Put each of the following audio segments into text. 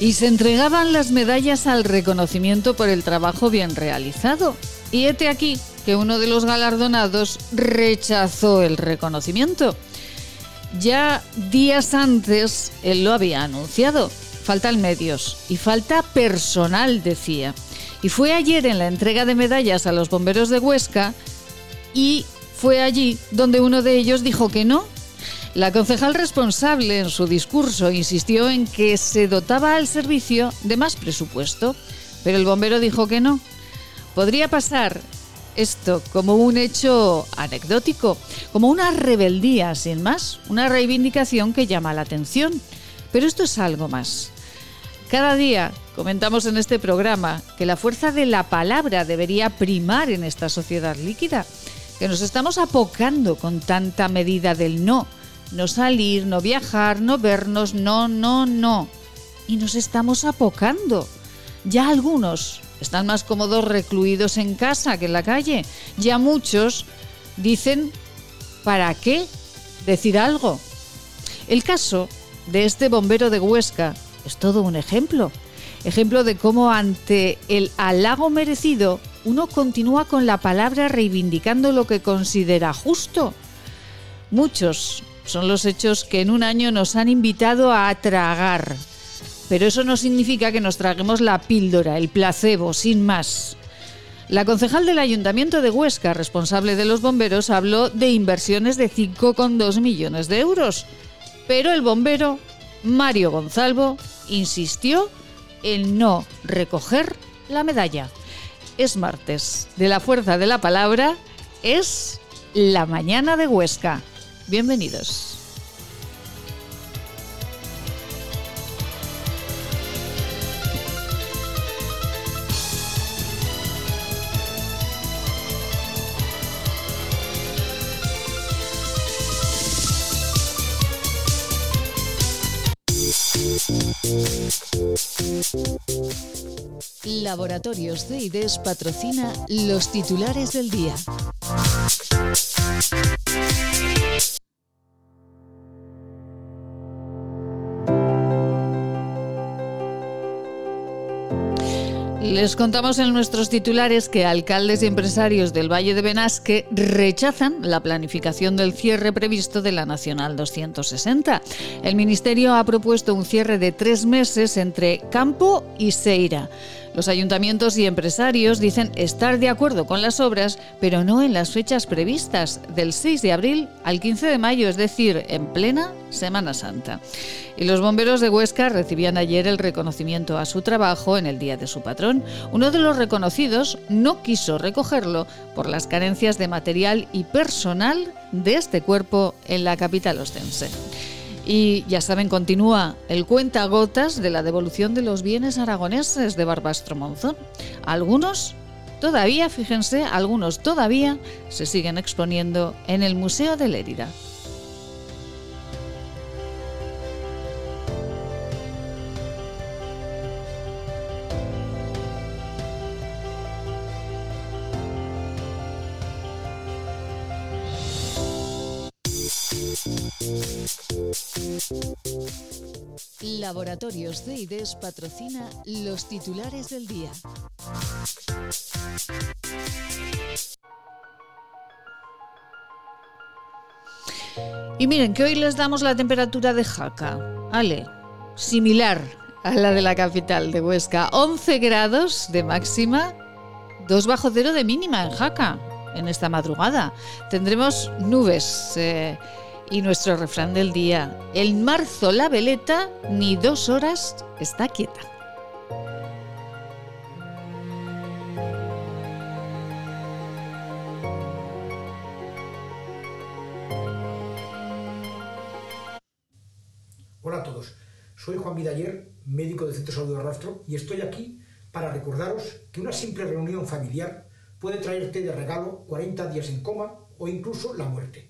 y se entregaban las medallas al reconocimiento por el trabajo bien realizado. Y hete aquí que uno de los galardonados rechazó el reconocimiento. Ya días antes él lo había anunciado. Faltan medios y falta personal, decía. Y fue ayer en la entrega de medallas a los bomberos de Huesca y fue allí donde uno de ellos dijo que no, la concejal responsable en su discurso insistió en que se dotaba al servicio de más presupuesto, pero el bombero dijo que no. Podría pasar esto como un hecho anecdótico, como una rebeldía sin más, una reivindicación que llama la atención. Pero esto es algo más. Cada día comentamos en este programa que la fuerza de la palabra debería primar en esta sociedad líquida, que nos estamos apocando con tanta medida del no no salir, no viajar, no vernos, no, no, no. Y nos estamos apocando. Ya algunos están más cómodos recluidos en casa que en la calle. Ya muchos dicen, ¿para qué decir algo? El caso de este bombero de Huesca es todo un ejemplo. Ejemplo de cómo ante el halago merecido uno continúa con la palabra reivindicando lo que considera justo. Muchos son los hechos que en un año nos han invitado a tragar. Pero eso no significa que nos traguemos la píldora, el placebo, sin más. La concejal del Ayuntamiento de Huesca, responsable de los bomberos, habló de inversiones de 5,2 millones de euros. Pero el bombero, Mario Gonzalvo, insistió en no recoger la medalla. Es martes. De la fuerza de la palabra es la mañana de Huesca. Bienvenidos. Laboratorios de patrocina los titulares del día. Les contamos en nuestros titulares que alcaldes y empresarios del Valle de Benasque rechazan la planificación del cierre previsto de la Nacional 260. El Ministerio ha propuesto un cierre de tres meses entre Campo y Seira. Los ayuntamientos y empresarios dicen estar de acuerdo con las obras, pero no en las fechas previstas, del 6 de abril al 15 de mayo, es decir, en plena Semana Santa. Y los bomberos de Huesca recibían ayer el reconocimiento a su trabajo en el Día de su patrón. Uno de los reconocidos no quiso recogerlo por las carencias de material y personal de este cuerpo en la capital ostense. Y ya saben, continúa el cuenta gotas de la devolución de los bienes aragoneses de Barbastro Monzón. Algunos todavía, fíjense, algunos todavía se siguen exponiendo en el Museo de Lérida. Laboratorios de IDES patrocina los titulares del día. Y miren que hoy les damos la temperatura de Jaca. Ale, similar a la de la capital de Huesca. 11 grados de máxima, 2 bajo cero de mínima en Jaca en esta madrugada. Tendremos nubes. Eh, y nuestro refrán del día, el marzo la veleta ni dos horas está quieta. Hola a todos, soy Juan Vidaller, médico del Centro de Salud de Rastro, y estoy aquí para recordaros que una simple reunión familiar puede traerte de regalo 40 días en coma o incluso la muerte.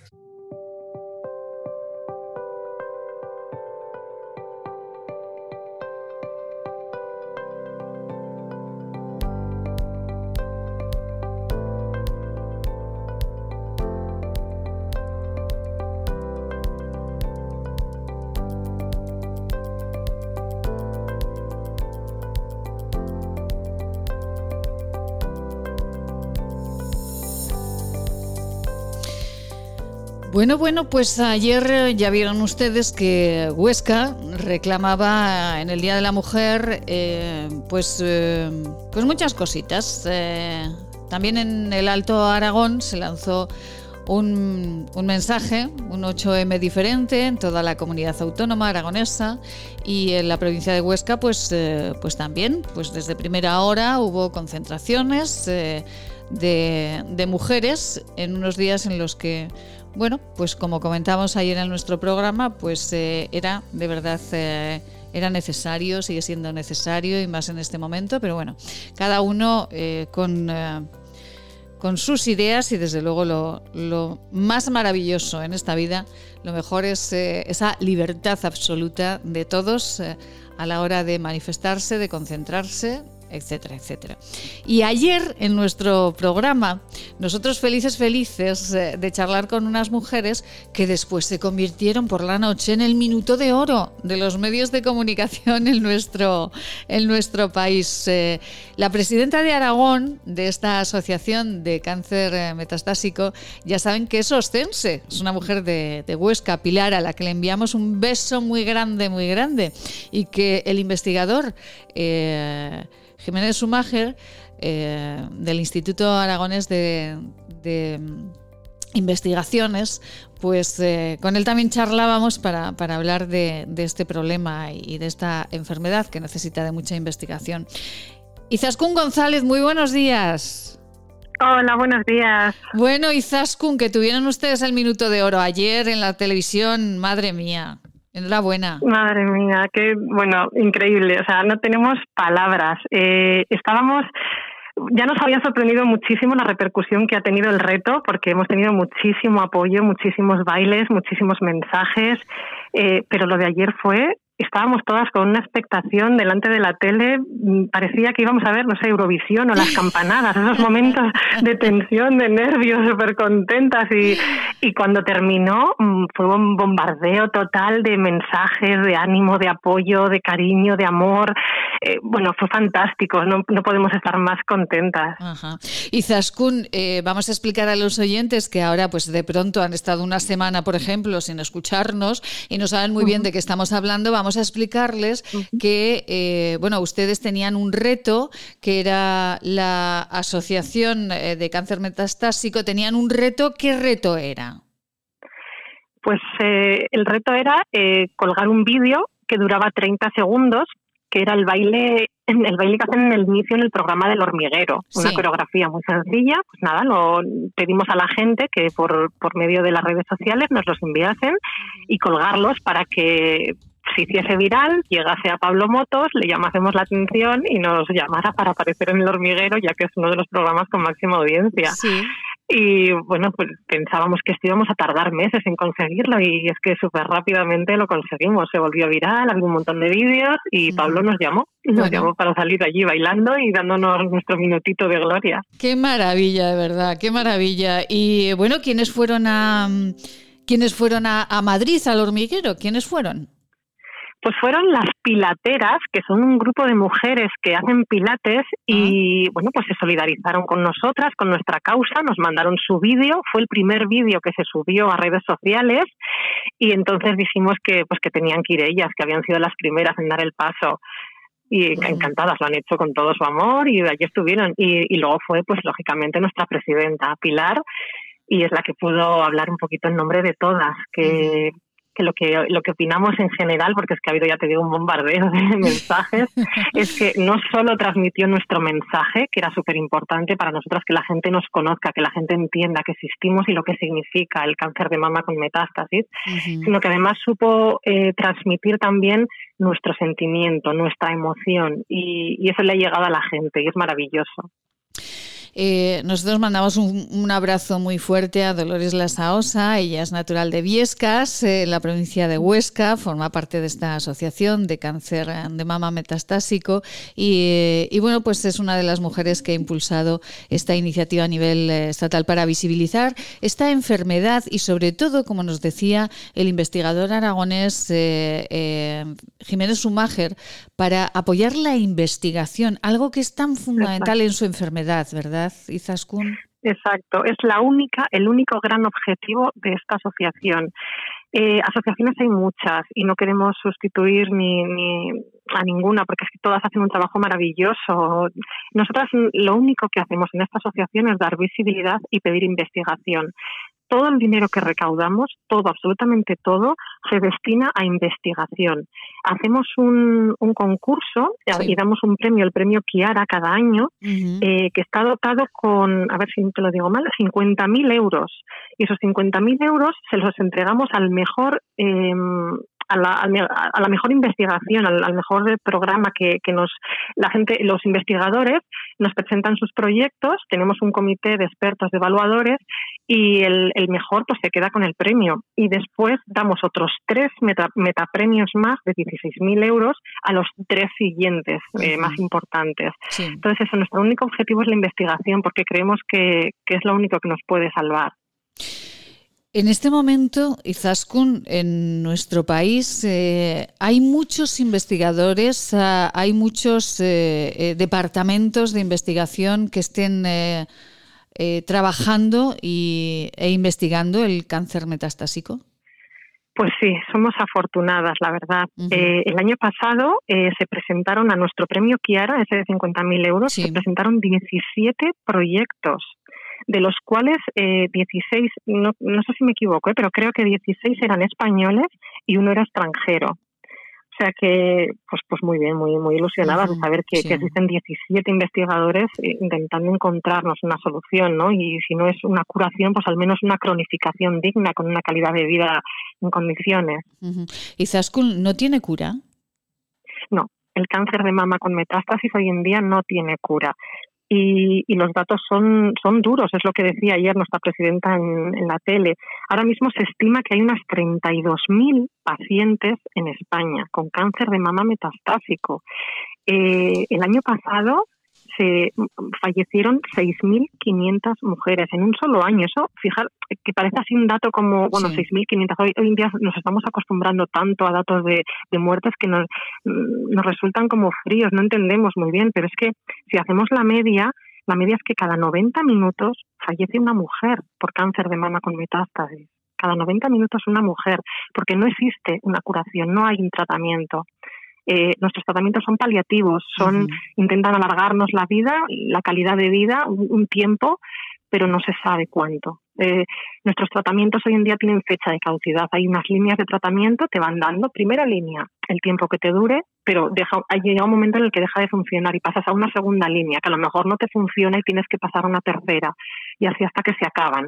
Bueno, bueno, pues ayer eh, ya vieron ustedes que Huesca reclamaba en el Día de la Mujer eh, pues, eh, pues muchas cositas. también en el Alto Aragón se lanzó un, mensaje, un 8M diferente en toda la comunidad autónoma aragonesa y en la provincia de Huesca pues, pues también, pues desde primera hora hubo concentraciones de, de mujeres en unos días en los que bueno, pues como comentamos ayer en nuestro programa, pues eh, era de verdad eh, era necesario, sigue siendo necesario y más en este momento, pero bueno, cada uno eh, con, con sus ideas y desde luego lo, lo, más maravilloso en esta vida, lo mejor es esa libertad absoluta de todos a la hora de manifestarse, de concentrarse, etcétera, etcétera. Y ayer en nuestro programa, nosotros felices, felices eh, de charlar con unas mujeres que después se convirtieron por la noche en el minuto de oro de los medios de comunicación en nuestro, en nuestro país. Eh, la presidenta de Aragón, de esta asociación de cáncer eh, metastásico, ya saben que es ostense, es una mujer de, Huesca, Pilar, a la que le enviamos un beso muy grande, muy grande, y que el investigador... Jiménez Sumager, eh, del Instituto Aragonés de, mm, Investigaciones, pues eh, con él también charlábamos para, hablar de, este problema y de esta enfermedad que necesita de mucha investigación. Izaskun González, muy buenos días. Hola, buenos días. Bueno, Izaskun, que tuvieron ustedes el minuto de oro ayer en la televisión, madre mía. Enhorabuena. Madre mía, qué bueno, increíble. O sea, no tenemos palabras. Eh, estábamos ya nos había sorprendido muchísimo la repercusión que ha tenido el reto, porque hemos tenido muchísimo apoyo, muchísimos bailes, muchísimos mensajes, eh, pero lo de ayer fue estábamos todas con una expectación delante de la tele, mm, parecía que íbamos a ver, no sé, Eurovisión o las campanadas, esos momentos de tensión, de nervios, súper contentas y, y cuando terminó mm, fue un bombardeo total de mensajes, de ánimo, de apoyo, de cariño, de amor. Eh, bueno, fue fantástico, no, no, podemos estar más contentas. Ajá. Y Zaskun, eh, vamos a explicar a los oyentes que ahora pues de pronto han estado una semana, por ejemplo, sin escucharnos y no saben muy bien de qué estamos hablando, vamos a explicarles que, eh, bueno, ustedes tenían un reto, que era la Asociación eh, de Cáncer Metastásico, tenían un reto, ¿qué reto era? Pues eh, el reto era colgar un vídeo que duraba 30 segundos, que era el baile el baile que hacen en el inicio en el programa del hormiguero, una coreografía muy sencilla, pues nada, lo pedimos a la gente que por, por medio de las redes sociales nos los enviasen y colgarlos para que se hiciese viral, llegase a Pablo Motos, le llamásemos la atención y nos llamara para aparecer en el hormiguero, ya que es uno de los programas con máxima audiencia. Y bueno, pues pensábamos que íbamos a tardar meses en conseguirlo y es que súper rápidamente lo conseguimos. Se volvió viral, había un montón de vídeos y Pablo nos llamó. Nos llamó para salir allí bailando y dándonos nuestro minutito de gloria. Qué maravilla, de verdad, qué maravilla. Y bueno, ¿quiénes fueron a, ¿quiénes fueron a Madrid, al hormiguero? ¿Quiénes fueron? Pues fueron las pilateras, que son un grupo de mujeres que hacen pilates y bueno, pues se solidarizaron con nosotras, con nuestra causa, nos mandaron su vídeo, fue el primer vídeo que se subió a redes sociales y entonces dijimos que pues que tenían que ir ellas, que habían sido las primeras en dar el paso y encantadas, lo han hecho con todo su amor y allí estuvieron. Y, y luego fue, pues lógicamente, nuestra presidenta, Pilar, y es la que pudo hablar un poquito en nombre de todas, que que lo que lo que opinamos en general, porque es que ha habido, ya te digo, un bombardeo de mensajes, es que no solo transmitió nuestro mensaje, que era súper importante para nosotras que la gente nos conozca, que la gente entienda que existimos y lo que significa el cáncer de mama con metástasis, sino que además supo eh, transmitir también nuestro sentimiento, nuestra emoción, y, y eso le ha llegado a la gente y es maravilloso. Eh, nosotros mandamos un, abrazo muy fuerte a Dolores Lasaosa, ella es natural de Viescas, en la provincia de Huesca, forma parte de esta asociación de cáncer de mama metastásico. Y, bueno, pues es una de las mujeres que ha impulsado esta iniciativa a nivel eh, estatal para visibilizar esta enfermedad y sobre todo, como nos decía el investigador aragonés eh, Jiménez Sumáger, para apoyar la investigación, algo que es tan fundamental en su enfermedad, ¿verdad? Izaskun? Exacto, es la única, el único gran objetivo de esta asociación. Eh, asociaciones hay muchas y no queremos sustituir ni, ni a ninguna porque es que todas hacen un trabajo maravilloso. Nosotras lo único que hacemos en esta asociación es dar visibilidad y pedir investigación todo el dinero que recaudamos, todo, absolutamente todo, se destina a investigación. Hacemos un, concurso y damos un premio, el premio Kiara, cada año, eh, que está dotado con, a ver si te lo digo mal, 50.000 euros. Y esos 50.000 euros se los entregamos al mejor eh, a la, a la, mejor investigación, al, mejor programa que, que, nos la gente, los investigadores nos presentan sus proyectos, tenemos un comité de expertos, de evaluadores y el, el mejor pues se queda con el premio y después damos otros tres metapremios más de 16.000 euros a los tres siguientes eh, más importantes. Entonces eso, nuestro único objetivo es la investigación porque creemos que, que es lo único que nos puede salvar. En este momento, Izaskun, en nuestro país eh, hay muchos investigadores, ah, hay muchos eh, eh, departamentos de investigación que estén trabajando y, e investigando el cáncer metastásico. Pues sí, somos afortunadas, la verdad. el año pasado se presentaron a nuestro premio Kiara, ese de 50.000 euros, se presentaron 17 proyectos de los cuales eh, 16, no, no sé si me equivoco, eh, pero creo que 16 eran españoles y uno era extranjero. O sea que, pues, pues muy bien, muy, muy ilusionadas de saber que, existen 17 investigadores eh, intentando encontrarnos una solución, ¿no? Y si no es una curación, pues al menos una cronificación digna, con una calidad de vida en condiciones. ¿Y Zaskul no tiene cura? No, el cáncer de mama con metástasis hoy en día no tiene cura y, y, los datos son, son duros, es lo que decía ayer nuestra presidenta en, la tele. Ahora mismo se estima que hay unas 32.000 pacientes en España con cáncer de mama metastásico. Eh, el año pasado se fallecieron 6.500 mujeres en un solo año. Eso, fijar, que parece así un dato como, bueno, 6.500. Hoy, hoy en día nos estamos acostumbrando tanto a datos de, de muertes que nos, nos resultan como fríos, no entendemos muy bien, pero es que si hacemos la media, la media es que cada 90 minutos fallece una mujer por cáncer de mama con metástasis. Cada 90 minutos una mujer, porque no existe una curación, no hay un tratamiento. Eh, nuestros tratamientos son paliativos, son intentan alargarnos la vida, la calidad de vida, un, tiempo, pero no se sabe cuánto. Eh, nuestros tratamientos hoy en día tienen fecha de caducidad. Hay unas líneas de tratamiento, te van dando primera línea, el tiempo que te dure, pero deja, llega un momento en el que deja de funcionar y pasas a una segunda línea, que a lo mejor no te funciona y tienes que pasar a una tercera, y así hasta que se acaban.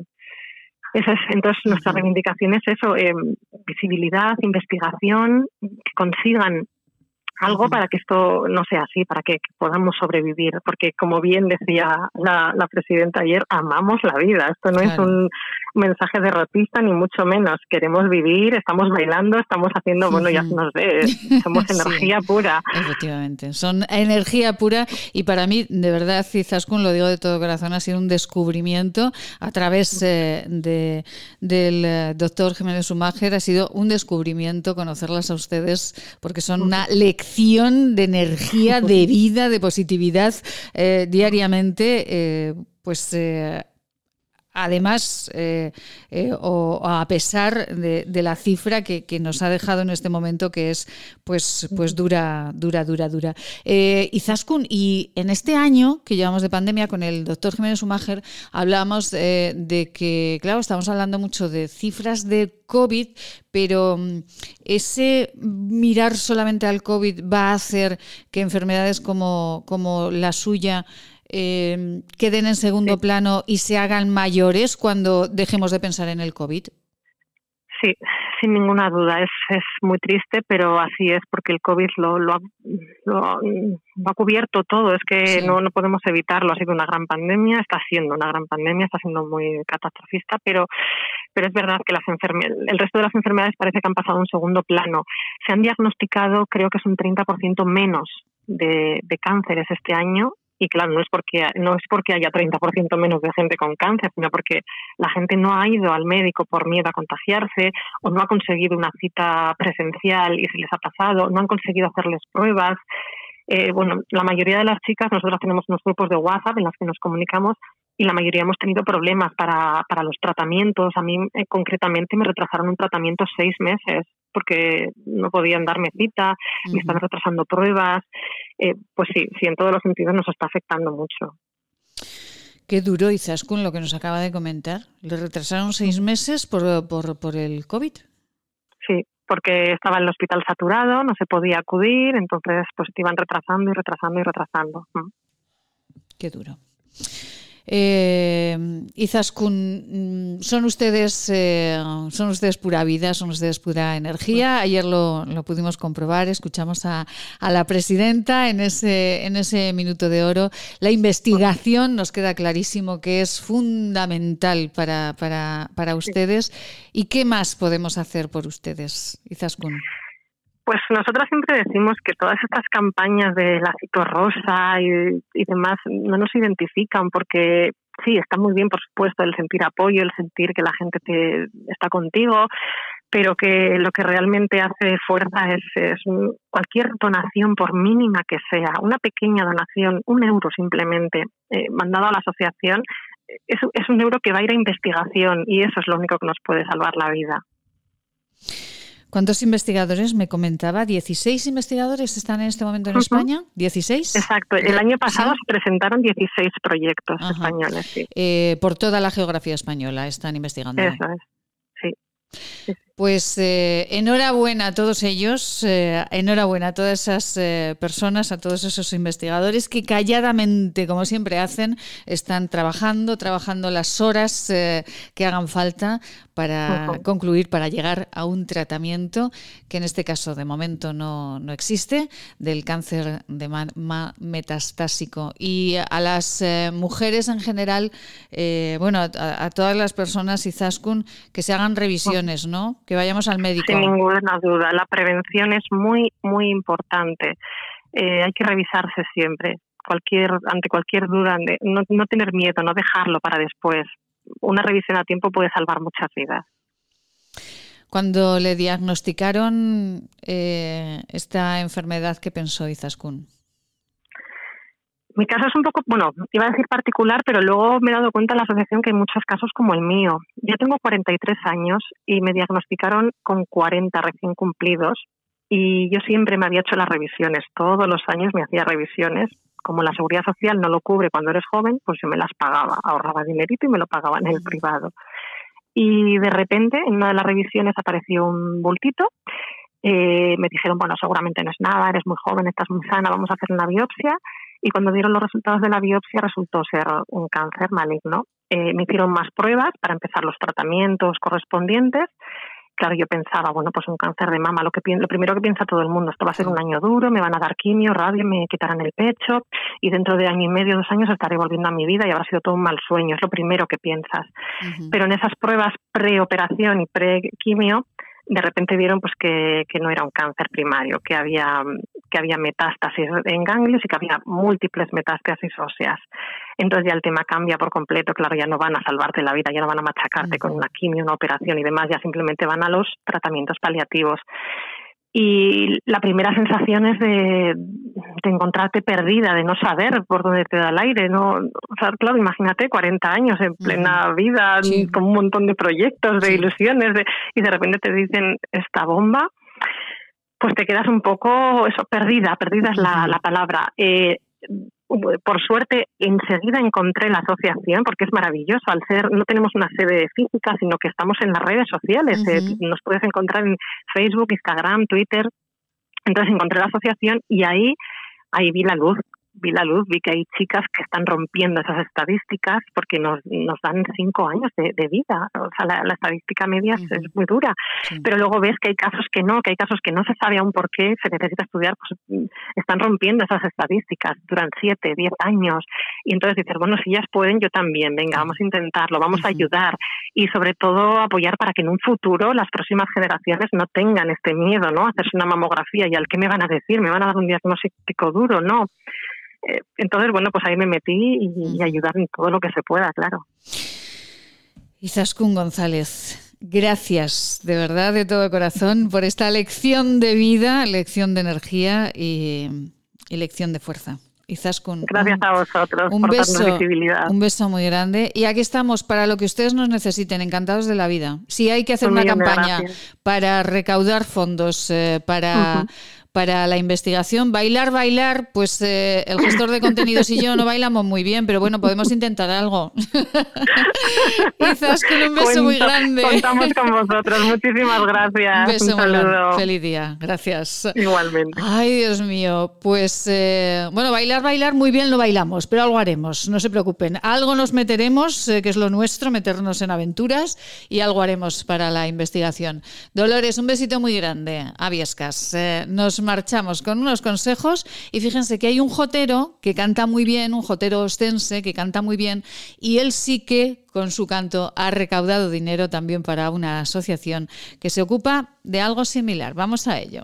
Esa es, entonces, nuestra reivindicación es eso, eh, visibilidad, investigación, que consigan algo para que esto no sea así, para que podamos sobrevivir, porque como bien decía la, la presidenta ayer, amamos la vida, esto no es un mensaje derrotista ni mucho menos, queremos vivir, estamos bailando, estamos haciendo, bueno, ya se nos ve, somos energía pura. Efectivamente, son energía pura y para mí, de verdad, Cizaskun, lo digo de todo corazón, ha sido un descubrimiento a través eh, de, del eh, doctor Jiménez Sumáger, ha sido un descubrimiento conocerlas a ustedes porque son una lección de energía, de vida, de positividad eh, diariamente, eh, pues eh, además eh, eh, o, a pesar de, la cifra que, nos ha dejado en este momento que es pues pues dura dura dura dura. Eh, Izaskun y en este año que llevamos de pandemia con el doctor Jiménez Sumager hablábamos de que claro estamos hablando mucho de cifras de COVID pero mm, ese mirar solamente al COVID va a hacer que enfermedades como como la suya eh, queden en segundo plano y se hagan mayores cuando dejemos de pensar en el COVID? Sí, sin ninguna duda. Es, es muy triste, pero así es porque el COVID lo, lo, ha, lo, ha, cubierto todo. Es que no, no podemos evitarlo. Ha sido una gran pandemia, está siendo una gran pandemia, está siendo muy catastrofista, pero, pero es verdad que las el resto de las enfermedades parece que han pasado a un segundo plano. Se han diagnosticado, creo que es un 30% menos de, de cánceres este año y claro, no es porque no es porque haya 30% menos de gente con cáncer, sino porque la gente no ha ido al médico por miedo a contagiarse o no ha conseguido una cita presencial y se les ha pasado, no han conseguido hacerles pruebas. Eh, bueno, la mayoría de las chicas, nosotros tenemos unos grupos de WhatsApp en los que nos comunicamos y la mayoría hemos tenido problemas para, para los tratamientos. A mí eh, concretamente me retrasaron un tratamiento seis meses porque no podían darme cita, me están retrasando pruebas. Eh, pues sí, sí, en todos los sentidos nos está afectando mucho. Qué duro, con lo que nos acaba de comentar. ¿Le retrasaron seis meses por, por, por el COVID? Sí, porque estaba el hospital saturado, no se podía acudir, entonces pues te iban retrasando y retrasando y retrasando. Qué duro. Eh, Izaskun, mm, son ustedes, eh, son ustedes pura vida, son ustedes pura energía. Ayer lo, pudimos comprobar, escuchamos a, la presidenta en ese, en ese minuto de oro. La investigación nos queda clarísimo que es fundamental para, para, para ustedes. ¿Y qué más podemos hacer por ustedes, Izaskun? Pues nosotros siempre decimos que todas estas campañas de la rosa y, demás no nos identifican porque sí, está muy bien, por supuesto, el sentir apoyo, el sentir que la gente te, está contigo, pero que lo que realmente hace fuerza es, es, cualquier donación, por mínima que sea, una pequeña donación, un euro simplemente, eh, mandado a la asociación, es un euro que va a ir a investigación y eso es lo único que nos puede salvar la vida. ¿Cuántos investigadores me comentaba? ¿16 investigadores están en este momento en España? ¿16? Exacto. El año pasado se presentaron 16 proyectos españoles. Eh, por toda la geografía española están investigando. Eso es. Sí. Pues eh, enhorabuena a todos ellos, eh, enhorabuena a todas esas eh, personas, a todos esos investigadores que calladamente, como siempre hacen, están trabajando, trabajando las horas que hagan falta para concluir, para llegar a un tratamiento que en este caso de momento no, existe, del cáncer de mama metastásico. Y a las mujeres en general, bueno, a, a, todas las personas, Izaskun, que se hagan revisiones, ¿no? Que vayamos al médico. Sin ninguna duda, la prevención es muy, muy importante. Eh, hay que revisarse siempre, cualquier, ante cualquier duda, no, no tener miedo, no dejarlo para después. Una revisión a tiempo puede salvar muchas vidas. Cuando le diagnosticaron eh, esta enfermedad, ¿qué pensó Izaskun? Mi caso es un poco, bueno, iba a decir particular, pero luego me he dado cuenta en la asociación que hay muchos casos como el mío. Yo tengo 43 años y me diagnosticaron con 40 recién cumplidos y yo siempre me había hecho las revisiones. Todos los años me hacía revisiones. Como la seguridad social no lo cubre cuando eres joven, pues yo me las pagaba, ahorraba dinerito y me lo pagaba en el privado. Y de repente en una de las revisiones apareció un bultito eh, me dijeron, bueno, seguramente no es nada, eres muy joven, estás muy sana, vamos a hacer una biopsia y cuando dieron los resultados de la biopsia resultó ser un cáncer maligno. Eh, me hicieron más pruebas para empezar los tratamientos correspondientes. Claro, yo pensaba, bueno, pues un cáncer de mama, lo, que, lo primero que piensa todo el mundo, esto va a ser un año duro, me van a dar quimio, radio, me quitarán el pecho y dentro de año y medio, dos años estaré volviendo a mi vida y habrá sido todo un mal sueño, es lo primero que piensas. Pero en esas pruebas preoperación y pre-quimio, de repente vieron pues que, que, no era un cáncer primario, que había, que había metástasis en ganglios y que había múltiples metástasis óseas. Entonces ya el tema cambia por completo, claro, ya no van a salvarte la vida, ya no van a machacarte con una quimio, una operación y demás, ya simplemente van a los tratamientos paliativos. y la primera sensación es de, encontrarte perdida, de no saber por dónde te da el aire. ¿no? O sea, claro, imagínate 40 años en plena vida, con un montón de proyectos, de ilusiones, de, y de repente te dicen esta bomba, pues te quedas un poco eso perdida, perdida es la, la palabra. Eh, por suerte enseguida encontré la asociación porque es maravilloso al ser no tenemos una sede física sino que estamos en las redes sociales eh, nos puedes encontrar en Facebook Instagram Twitter. Entonces encontré la asociación y ahí ahí vi la luz vi la luz, vi que hay chicas que están rompiendo esas estadísticas porque nos, nos dan cinco años de, vida. O sea, la, estadística media es muy dura. Pero luego ves que hay casos que no, que hay casos que no se sabe aún por qué se necesita estudiar, pues mm, están rompiendo esas estadísticas, durante siete, diez años. Y entonces dices, bueno, si ellas pueden, yo también, venga, vamos a intentarlo, vamos a ayudar. Y sobre todo apoyar para que en un futuro las próximas generaciones no tengan este miedo, ¿no? Hacerse una mamografía y al qué me van a decir, me van a dar un diagnóstico duro, no eh, entonces, bueno, pues ahí me metí y, ayudar en todo lo que se pueda, claro. Izaskun González, gracias de verdad, de todo corazón, por esta lección de vida, lección de energía y, lección de fuerza. Izaskun. Gracias a vosotros un por beso, visibilidad. Un beso muy grande. Y aquí estamos para lo que ustedes nos necesiten, encantados de la vida. Si hay que hacer una campaña para recaudar fondos, eh, para para la investigación. Bailar, bailar, pues eh, el gestor de contenidos y yo no bailamos muy bien, pero bueno, podemos intentar algo. Quizás con un beso muy grande. Contamos con vosotros, muchísimas gracias. Un, saludo. Feliz día, gracias. Igualmente. Ay, Dios mío, pues eh, bueno, bailar, bailar, muy bien lo bailamos, pero algo haremos, no se preocupen. Algo nos meteremos, eh, que es lo nuestro, meternos en aventuras y algo haremos para la investigación. Dolores, un besito muy grande. Aviescas. nos marchamos con unos consejos y fíjense que hay un jotero que canta muy bien, un jotero ostense que canta muy bien y él sí que con su canto ha recaudado dinero también para una asociación que se ocupa de algo similar. Vamos a ello.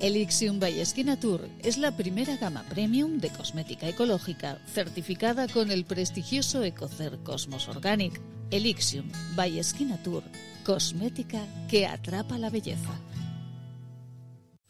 Elixium by Tour es la primera gama premium de cosmética ecológica certificada con el prestigioso Ecocer Cosmos Organic. Elixium by Tour, cosmética que atrapa la belleza.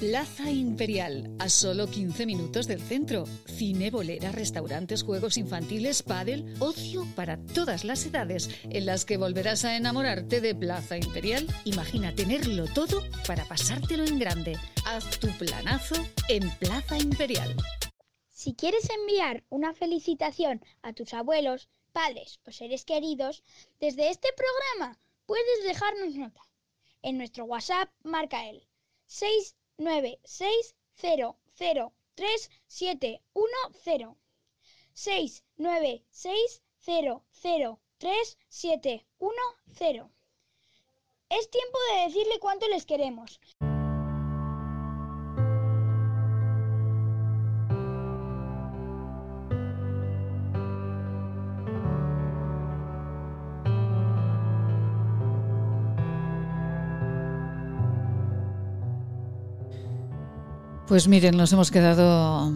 Plaza Imperial, a solo 15 minutos del centro. Cine, bolera, restaurantes, juegos infantiles, pádel, ocio para todas las edades, en las que volverás a enamorarte de Plaza Imperial. Imagina tenerlo todo para pasártelo en grande. Haz tu planazo en Plaza Imperial. Si quieres enviar una felicitación a tus abuelos, padres o seres queridos, desde este programa puedes dejarnos nota. En nuestro WhatsApp marca el 6 9 6 0 0 3 7 1 0 6 9 6 0 0 3 7 1 0 Es tiempo de decirle cuánto les queremos. Pues miren, nos hemos quedado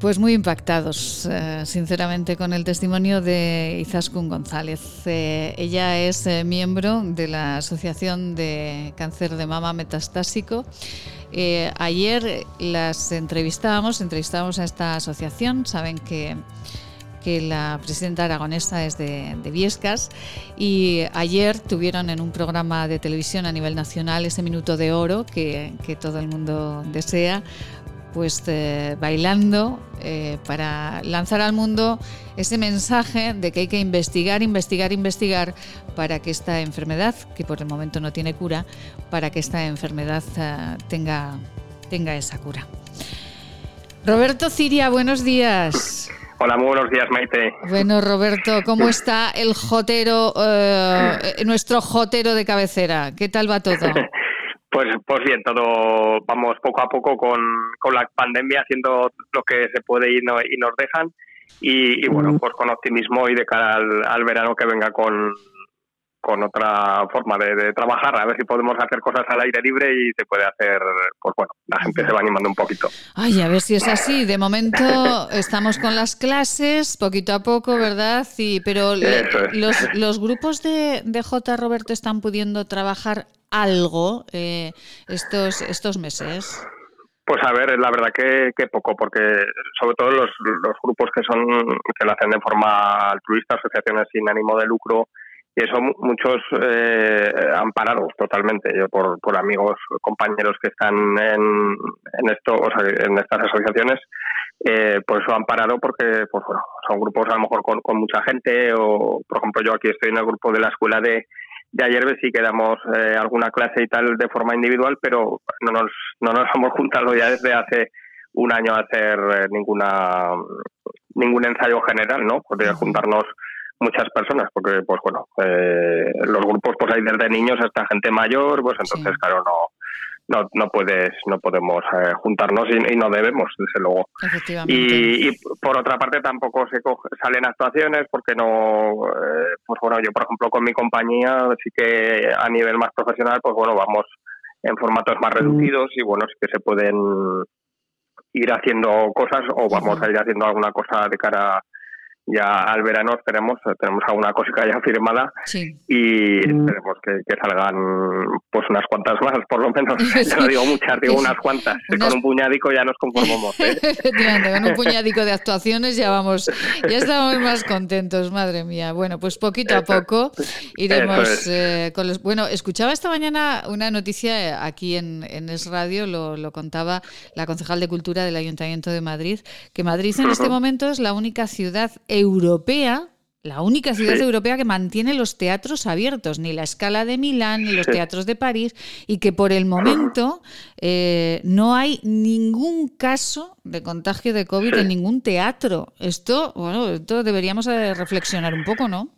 pues muy impactados, eh, sinceramente, con el testimonio de Izaskun González. Eh, ella es eh, miembro de la Asociación de Cáncer de Mama Metastásico. ayer las entrevistábamos, entrevistábamos a esta asociación. Saben que que la presidenta aragonesa es de, Viescas y ayer tuvieron en un programa de televisión a nivel nacional ese minuto de oro que, todo el mundo desea, pues eh, bailando eh, para lanzar al mundo ese mensaje de que hay que investigar, investigar, investigar para que esta enfermedad, que por el momento no tiene cura, para que esta enfermedad eh, tenga, tenga esa cura. Roberto Ciria, buenos días. Hola, muy buenos días, Maite. Bueno, Roberto, ¿cómo está el jotero, eh, nuestro jotero de cabecera? ¿Qué tal va todo? Pues, pues bien, todo vamos poco a poco con, con la pandemia haciendo lo que se puede y, no, y nos dejan. Y, bueno, pues con optimismo y de cara al verano que venga con, con otra forma de, trabajar, a ver si podemos hacer cosas al aire libre y se puede hacer, pues bueno, la gente se va animando un poquito. Ay, a ver si es así. De momento estamos con las clases, poquito a poco, ¿verdad? Sí, pero los, los grupos de, de J. Roberto están pudiendo trabajar algo eh, estos, estos meses. Pues a ver, la verdad que, que poco, porque sobre todo los, los grupos que son que lo hacen de forma altruista, asociaciones sin ánimo de lucro, y eso muchos eh, han parado totalmente. Yo por, por amigos compañeros que están en, en esto o sea, en estas asociaciones eh, por eso han parado porque pues bueno son grupos a lo mejor con, con mucha gente o por ejemplo yo aquí estoy en el grupo de la escuela de de ayer sí que damos eh, alguna clase y tal de forma individual pero no nos no nos hemos juntado ya desde hace un año a hacer eh, ninguna ningún ensayo general no de juntarnos muchas personas, porque pues bueno, eh, los grupos pues hay desde niños hasta gente mayor, pues entonces claro no no, no puedes no podemos eh, juntarnos y, no debemos desde luego. Y, y, por otra parte tampoco se salen actuaciones porque no eh, pues bueno yo por ejemplo con mi compañía sí que a nivel más profesional pues bueno vamos en formatos más reducidos y bueno sí que se pueden ir haciendo cosas o vamos a ir haciendo alguna cosa de cara a ya al verano esperemos, tenemos alguna cosita ya firmada y esperemos que, salgan pues unas cuantas más, por lo menos. Ya no digo muchas, digo unas cuantas. Con un puñadico ya nos conformamos. ¿eh? con un puñadico de actuaciones ya vamos, ya estamos más contentos, madre mía. Bueno, pues poquito a poco iremos eh, con los... Bueno, escuchaba esta mañana una noticia aquí en, en Es Radio, lo, lo contaba la concejal de Cultura del Ayuntamiento de Madrid, que Madrid en este momento es la única ciudad europea, la única ciudad europea que mantiene los teatros abiertos, ni la escala de Milán, ni los teatros de París, y que por el momento eh, no hay ningún caso de contagio de COVID en ningún teatro. Esto, bueno, esto deberíamos eh, reflexionar un poco, ¿no?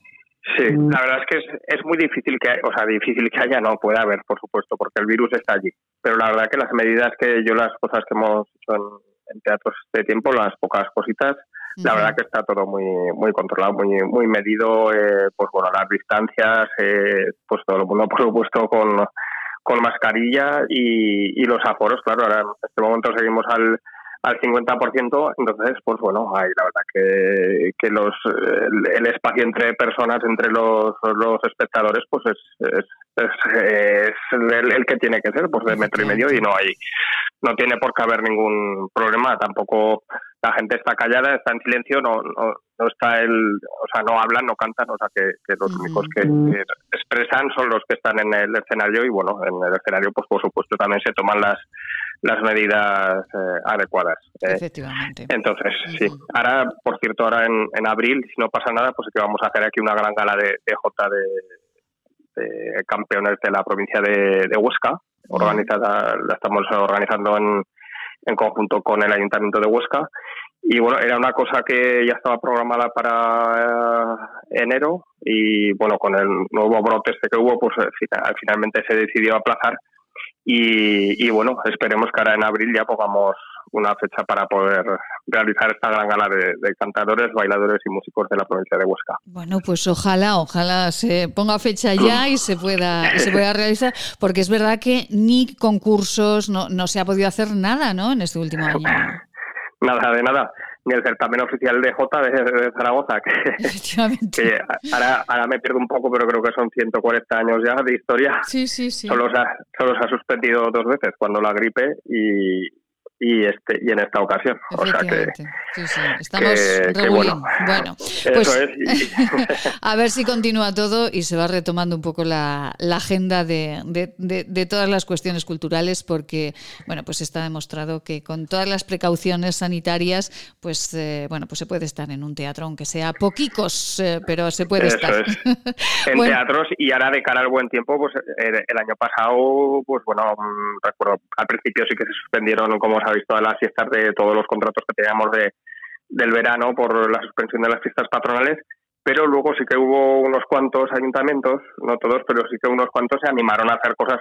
Sí, la verdad es que es, muy difícil que, o sea, difícil que haya, no puede haber, por supuesto, porque el virus está allí. Pero la verdad que las medidas que yo, las cosas que hemos hecho en, en teatros este tiempo, las pocas cositas, la verdad que está todo muy muy controlado, muy muy medido, eh, pues bueno, las distancias, eh, pues todo el mundo por supuesto con, con mascarilla y, y los aforos, claro, ahora en este momento seguimos al al 50%, entonces, pues bueno, hay la verdad que, que los el, espacio entre personas, entre los, los espectadores, pues es, es, es, el, el, que tiene que ser, pues de metro y medio y no hay, no tiene por qué haber ningún problema, tampoco la gente está callada, está en silencio, no, no, no está el, o sea, no hablan, no cantan, o sea, que, los únicos que, expresan son los que están en el escenario y bueno, en el escenario, pues por supuesto también se toman las las medidas eh, adecuadas. Eh. Efectivamente. Entonces, sí. Ahora, por cierto, ahora en, en, abril, si no pasa nada, pues es que vamos a hacer aquí una gran gala de, de J de, campeones de la provincia de, de Huesca, organizada, la estamos organizando en, en conjunto con el Ayuntamiento de Huesca. Y bueno, era una cosa que ya estaba programada para eh, enero y bueno, con el nuevo brote este que hubo, pues finalmente se decidió aplazar y, bueno, esperemos que ahora en abril ya pongamos una fecha para poder realizar esta gran gala de, cantadores, bailadores y músicos de la provincia de Huesca. Bueno, pues ojalá, ojalá se ponga fecha ya y se pueda, se pueda realizar, porque es verdad que ni concursos, no, no se ha podido hacer nada, ¿no? En este último año. Nada, de nada ni el certamen oficial de J de, Zaragoza, que, ahora, ahora, me pierdo un poco, pero creo que son 140 años ya de historia. Sí, sí, sí. Solo se ha, solo se ha suspendido dos veces, cuando la gripe y, y este y en esta ocasión. O sea que, sí, sí. estamos bueno. bueno. pues a ver si continúa todo y se va retomando un poco la, la agenda de, de, de, todas las cuestiones culturales, porque bueno, pues está demostrado que con todas las precauciones sanitarias, pues eh, bueno, pues se puede estar en un teatro, aunque sea poquicos, eh, pero se puede estar. En teatros y ahora de cara al buen tiempo, pues el, año pasado, pues bueno, mm, recuerdo al principio sí que se suspendieron como habéis todas las fiestas de todos los contratos que teníamos de, del verano por la suspensión de las fiestas patronales, pero luego sí que hubo unos cuantos ayuntamientos, no todos, pero sí que unos cuantos se animaron a hacer cosas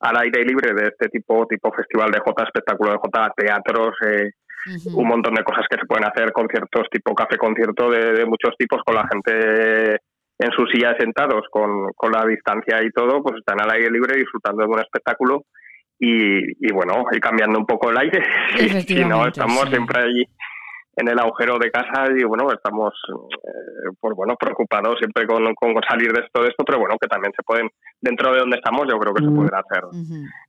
al aire libre de este tipo, tipo festival de J, espectáculo de J, teatros, eh, un montón de cosas que se pueden hacer, conciertos tipo café concierto de, muchos tipos con la gente en sus sillas sentados, con, con la distancia y todo, pues están al aire libre disfrutando de un espectáculo y, bueno, y cambiando un poco el aire. si no, estamos siempre allí en el agujero de casa y bueno, estamos eh, pues bueno, preocupados siempre con, con, salir de esto, de esto, pero bueno, que también se pueden, dentro de donde estamos, yo creo que se pueden hacer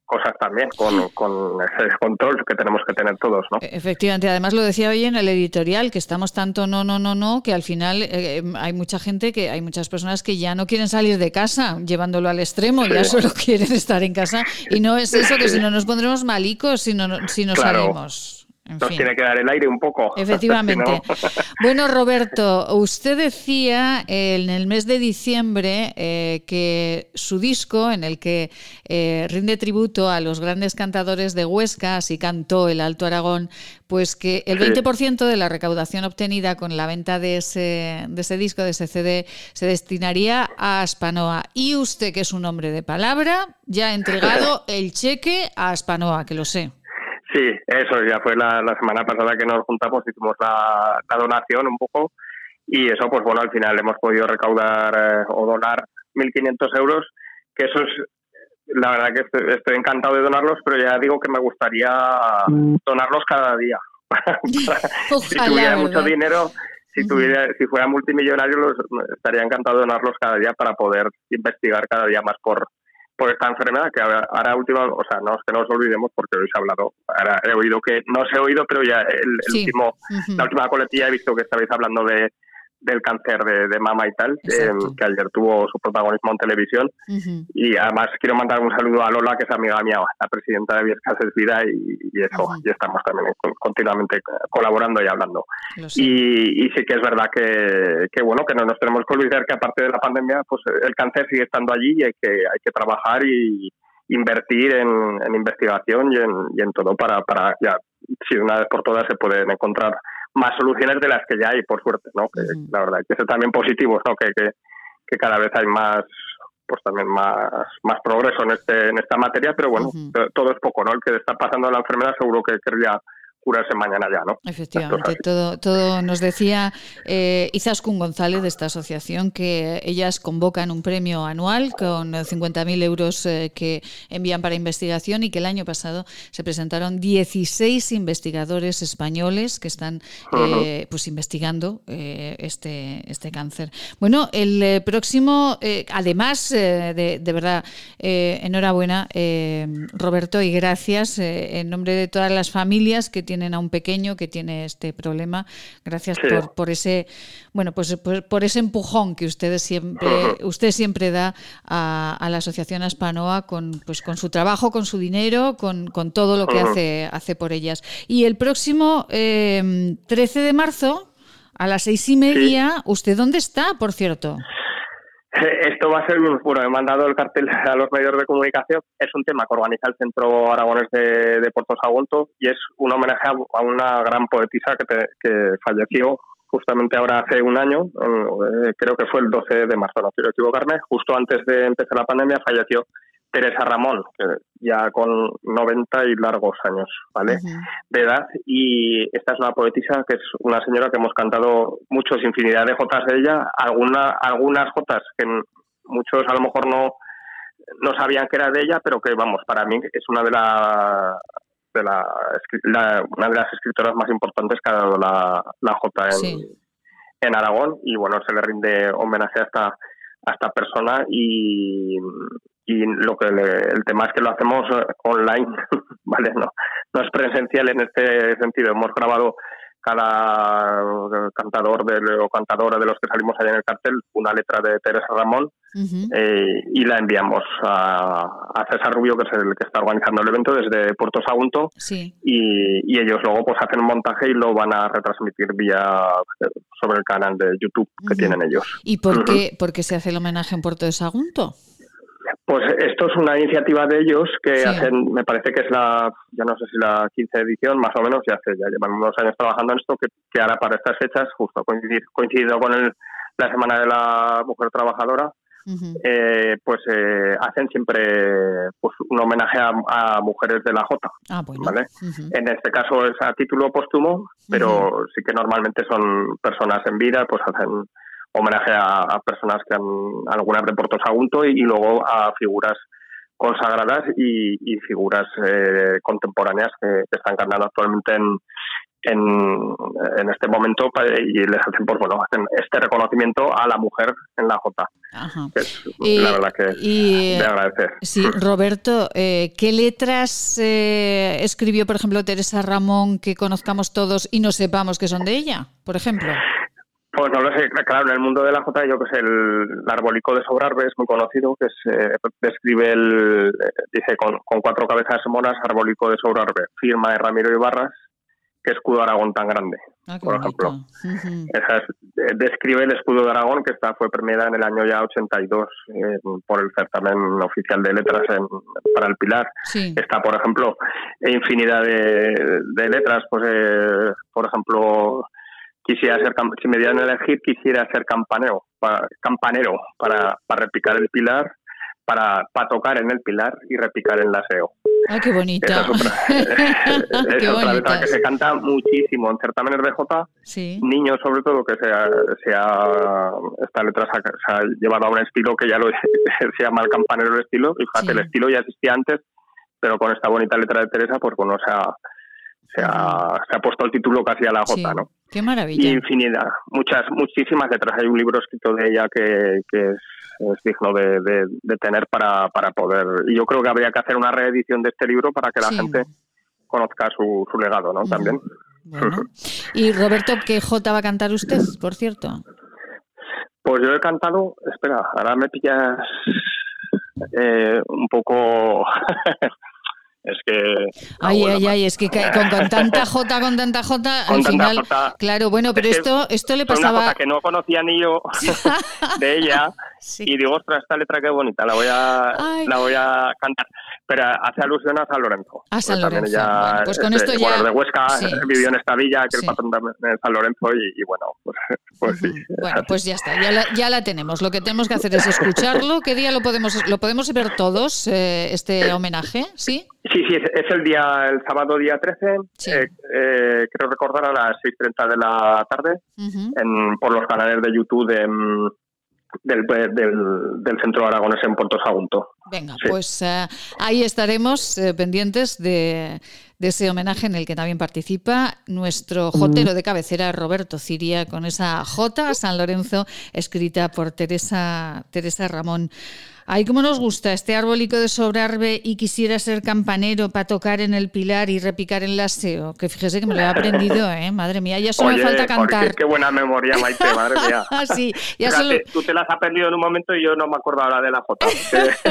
cosas también con, con ese control que tenemos que tener todos, ¿no? E-, efectivamente, además lo decía hoy en el editorial, que estamos tanto no, no, no, no, que al final eh, hay mucha gente, que hay muchas personas que ya no quieren salir de casa, llevándolo al extremo, ya solo quieren estar en casa y no es eso, que si no nos pondremos malicos si no, si no salimos. Nos tiene que dar el aire un poco. Efectivamente. bueno, Roberto, usted decía en el mes de diciembre eh, que su disco, en el que eh, rinde tributo a los grandes cantadores de Huesca, así cantó el Alto Aragón, pues que el 20% de la recaudación obtenida con la venta de ese, de ese disco, de ese CD, se destinaría a Aspanoa. Y usted, que es un hombre de palabra, ya ha entregado el cheque a Aspanoa, que lo sé. Sí, eso ya fue la, semana pasada que nos juntamos, hicimos la, donación un poco y eso, pues bueno, al final hemos podido recaudar eh, o donar 1.500 euros, que eso es, la verdad que estoy, encantado de donarlos, pero ya digo que me gustaría donarlos cada día. si tuviera mucho dinero, si, tuviera, si fuera multimillonario, los, estaría encantado de donarlos cada día para poder investigar cada día más por, por esta enfermedad que ahora, última, o sea, no es que no os olvidemos porque hoy se ha hablado, ahora he oído que, no se he oído, pero ya el, último, la última coletilla he visto que estabais hablando de, del cáncer de, mama y tal, eh, que ayer tuvo su protagonismo en televisión. Y además quiero mandar un saludo a Lola, que es amiga mía, la presidenta de Viescas es Vida, y, eso, y estamos también continuamente colaborando y hablando. Y, y, sí que es verdad que, que, bueno, que no nos tenemos que olvidar que aparte de la pandemia, pues el cáncer sigue estando allí y hay que, hay que trabajar y invertir en, en investigación y en, y en todo para, para ya, si una vez por todas se pueden encontrar más soluciones de las que ya hay, por suerte, ¿no? Que la verdad, que ser también positivos, ¿no? Que, que, que, cada vez hay más pues también más, más progreso en este en esta materia, pero bueno, todo es poco, ¿no? El que está pasando la enfermedad seguro que querría curarse mañana ya, ¿no? Efectivamente, todo, todo nos decía eh, Izaskun González de esta asociación que ellas convocan un premio anual con 50.000 euros eh, que envían para investigación y que el año pasado se presentaron 16 investigadores españoles que están eh, pues investigando eh, este, este cáncer. Bueno, el próximo, además, de, de, verdad, enhorabuena, Roberto, y gracias en nombre de todas las familias que tienen tienen a un pequeño que tiene este problema. Gracias por, por, ese bueno pues por, ese empujón que ustedes siempre usted siempre da a, la asociación Aspanoa con pues con su trabajo, con su dinero, con, con todo lo que hace hace por ellas. Y el próximo 13 em, de marzo a las seis y media, ¿usted dónde está, por cierto? Esto va a ser, bueno, he mandado el cartel a los medios de comunicación. Es un tema que organiza el Centro Aragones de, de Puerto Sagunto y es un homenaje a, una gran poetisa que, que falleció justamente ahora hace un año, eh, creo que fue el 12 de marzo, no quiero equivocarme, justo antes de empezar la pandemia falleció Teresa Ramón, que ya con 90 y largos años, ¿vale? De edad. Y esta es una poetisa que es una señora que hemos cantado muchos, infinidad de jotas de ella, alguna, algunas jotas que muchos a lo mejor no, no sabían que era de ella, pero que, vamos, para mí es una de, la, de la, una de las escritoras más importantes que ha dado la, la jota en, en Aragón. Y bueno, se le rinde homenaje a esta, a esta persona y y lo que el tema es que lo hacemos eh, online, ¿vale? No, no es presencial en este sentido. Hemos grabado cada cantador de, o cantadora de los que salimos allá en el cartel una letra de Teresa Ramón eh, y la enviamos a, César Rubio, que es el que está organizando el evento desde Puerto Sagunto y, ellos luego pues hacen un montaje y lo van a retransmitir vía eh, sobre el canal de YouTube que tienen ellos. ¿Y por, qué, por qué se hace el homenaje en Puerto de Sagunto? Pues esto es una iniciativa de ellos que hacen, me parece que es la, ya no sé si la 15 edición, más o menos, ya hace, ya llevan unos años trabajando en esto, que, que ahora para estas fechas, justo coincidido con el, la Semana de la Mujer Trabajadora, eh, pues eh, hacen siempre pues un homenaje a, mujeres de la Jota. Ah, ¿vale? En este caso es a título póstumo, pero sí que normalmente son personas en vida, pues hacen homenaje a, personas que han algunas de Puerto Sagunto y, luego a figuras consagradas y, figuras eh, contemporáneas que, están ganando actualmente en, en, este momento y les hacen pues bueno hacen este reconocimiento a la mujer en la Jota la verdad que de agradecer. sí Roberto eh, qué letras eh, escribió por ejemplo Teresa Ramón que conozcamos todos y no sepamos que son de ella por ejemplo pues no lo sé, claro, en el mundo de la Jota yo que sé, el, arbolico de Sobrarbe es muy conocido, que se describe el, dice, con, cuatro cabezas monas, arbolico de Sobrarbe, firma de Ramiro Ibarras, qué escudo Aragón tan grande, ah, por ejemplo. Eh, describe el escudo de Aragón, que está, fue premiada en el año ya 82 por el certamen oficial de letras para el Pilar. Está, por ejemplo, infinidad de, letras, pues, eh, por ejemplo, quisiera ser, si me dieran a elegir, quisiera ser campanero, para, campanero para, para repicar el Pilar para, para tocar en el pilar y repicar en la SEO. ¡Ah, qué bonita! Esa es otra, letra que se canta muchísimo en certámenes de Jota. Sí. Niños, sobre todo, que sea, sea esta letra se ha, llevado a un estilo que ya lo se llama el campanero el estilo. Fíjate, el estilo ya existía antes, pero con esta bonita letra de Teresa, pues bueno, se ha, se ha, se ha puesto el título casi a la Jota, ¿no? ¡Qué maravilla! Y infinidad, muchas, muchísimas letras. Hay un libro escrito de ella que, que es es digno de, de, tener para, para, poder. Y yo creo que habría que hacer una reedición de este libro para que la gente conozca su, su legado, ¿no? También. Y Roberto, ¿qué J va a cantar usted, por cierto? Pues yo he cantado, espera, ahora me pillas eh, un poco es que ay ay ay es que con, tanta J con tanta J al final claro bueno pero esto esto le pasaba una que no conocía ni yo de ella y digo ostras esta letra qué bonita la voy a la voy a cantar pero hace alusión a San Lorenzo. A San Lorenzo pues con esto ya de Huesca vivió en esta villa que el patrón de San Lorenzo y, bueno pues, pues sí. Bueno pues ya está ya la, ya la tenemos. Lo que tenemos que hacer es escucharlo. Qué día lo podemos lo podemos ver todos eh, este homenaje sí Sí, sí, es, el día, el sábado día 13, eh, eh, creo recordar a las 6.30 de la tarde, en, por los canales de YouTube mm, del, del, Centro Aragonés en Puerto Sagunto. Venga, pues eh, ahí estaremos pendientes de, de, ese homenaje en el que también participa nuestro jotero de cabecera, Roberto Ciria, con esa J San Lorenzo, escrita por Teresa, Teresa Ramón. Ay, cómo nos gusta este arbolico de sobrarbe y quisiera ser campanero para tocar en el pilar y repicar en la SEO. Que fíjese que me lo he aprendido, ¿eh? Madre mía, ya solo me falta cantar. Qué buena memoria, Maite, madre mía. sí, ya solo... Tú te las has aprendido en un momento y yo no me acuerdo ahora de la foto.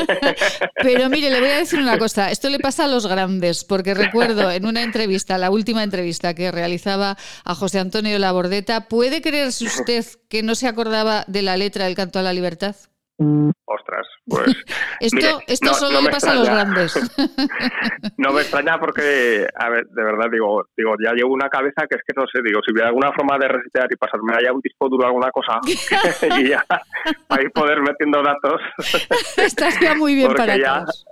Pero mire, le voy a decir una cosa. Esto le pasa a los grandes, porque recuerdo en una entrevista, la última entrevista que realizaba a José Antonio Labordeta, ¿puede creerse usted que no se acordaba de la letra del canto a la libertad? Ostras, pues. esto esto solo le pasa a los grandes. no me extraña porque, a ver, de verdad digo, digo, ya llevo una cabeza que es que no sé, digo, si hubiera alguna forma de resetear y pasarme allá un disco duro alguna cosa y ya para ir poder metiendo datos. Estaría muy bien para todos.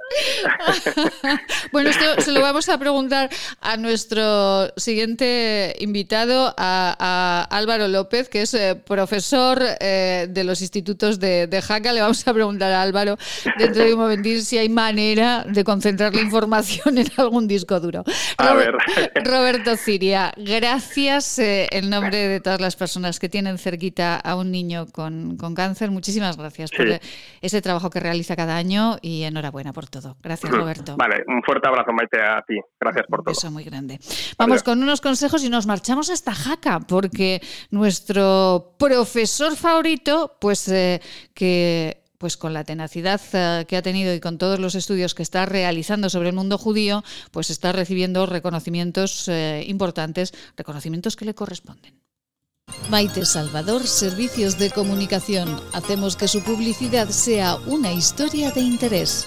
bueno, esto se lo vamos a preguntar a nuestro siguiente invitado, a, Álvaro López, que es eh, profesor eh, de los institutos de, de. Le vamos a preguntar a Álvaro dentro de un momentín si hay manera de concentrar la información en algún disco duro. A ver. Roberto Ciria, gracias eh, en nombre de todas las personas que tienen cerquita a un niño con, cáncer. Muchísimas gracias por ese trabajo que realiza cada año y enhorabuena por todo. Gracias, mm, Roberto. Vale, un fuerte abrazo, Maite, a ti. Gracias por todo. Un beso muy grande. Vamos con unos consejos y nos marchamos hasta Jaca, porque nuestro profesor favorito, pues eh, que pues con la tenacidad eh, que ha tenido y con todos los estudios que está realizando sobre el mundo judío, pues está recibiendo reconocimientos eh, importantes, reconocimientos que le corresponden. Maite Salvador, Servicios de Comunicación. Hacemos que su publicidad sea una historia de interés.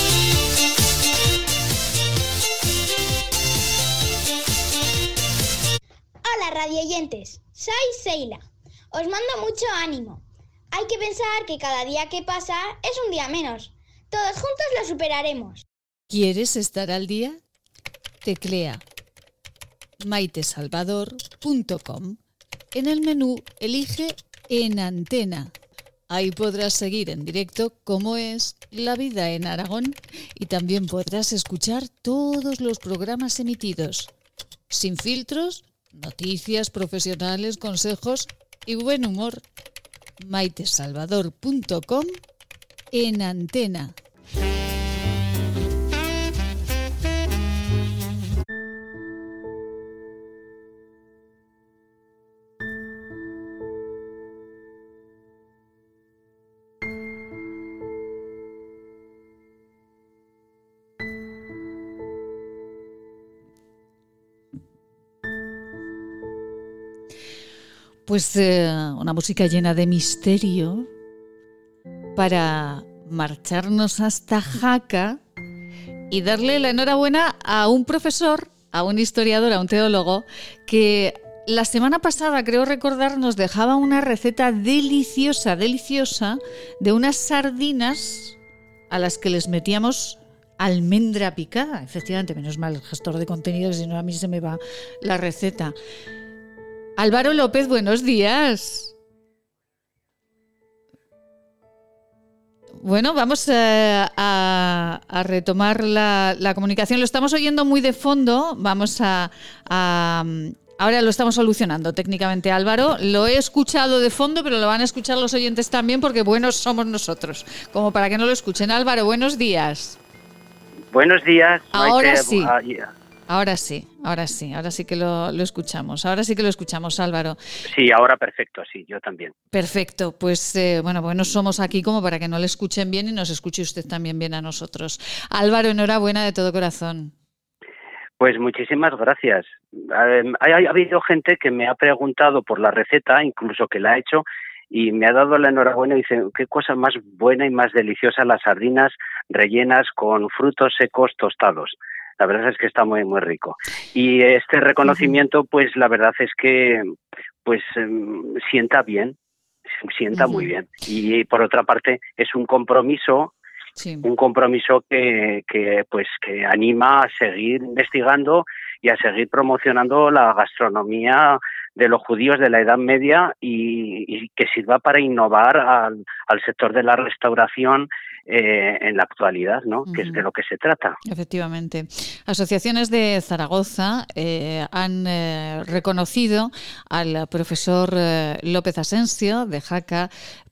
radioyentes, soy Seila. Os mando mucho ánimo. Hay que pensar que cada día que pasa es un día menos. Todos juntos lo superaremos. ¿Quieres estar al día? Teclea maitesalvador.com. En el menú elige En Antena. Ahí podrás seguir en directo cómo es la vida en Aragón y también podrás escuchar todos los programas emitidos, sin filtros, noticias profesionales, consejos y buen humor. maitesalvador.com en antena. Pues una música llena de misterio para marcharnos hasta Jaca y darle la enhorabuena a un profesor, a un historiador, a un teólogo, que la semana pasada, creo recordar, nos dejaba una receta deliciosa, deliciosa, de unas sardinas a las que les metíamos almendra picada. Efectivamente, menos mal el gestor de contenidos, si no a mí se me va la receta. Álvaro López, buenos días. Bueno, vamos eh, a, retomar la, comunicación. Lo estamos oyendo muy de fondo. Vamos a, Ahora lo estamos solucionando técnicamente, Álvaro. Lo he escuchado de fondo, pero lo van a escuchar los oyentes también porque buenos somos nosotros. Como para que no lo escuchen. Álvaro, buenos días. Buenos días. Ahora sí. Ahora sí, ahora sí, ahora sí que lo, escuchamos. Ahora sí que lo escuchamos, Álvaro. Sí, ahora perfecto, sí, yo también. Perfecto, pues eh, bueno, bueno, somos aquí como para que no le escuchen bien y nos escuche usted también bien a nosotros. Álvaro, enhorabuena de todo corazón. Pues muchísimas gracias. Ha, habido gente que me ha preguntado por la receta, incluso que la ha hecho, y me ha dado la enhorabuena y dice, qué cosa más buena y más deliciosa las sardinas rellenas con frutos secos tostados la verdad es que está muy muy rico. Y este reconocimiento pues la verdad es que pues em, sienta bien sienta muy bien. Y por otra parte es un compromiso un compromiso que, que pues que anima a seguir investigando y a seguir promocionando la gastronomía de los judíos de la Edad Media y, que sirva para innovar al, al sector de la restauración eh, en la actualidad, ¿no? Que es de lo que se trata. Efectivamente. Asociaciones de Zaragoza eh, han eh, reconocido al profesor López Asensio de Jaca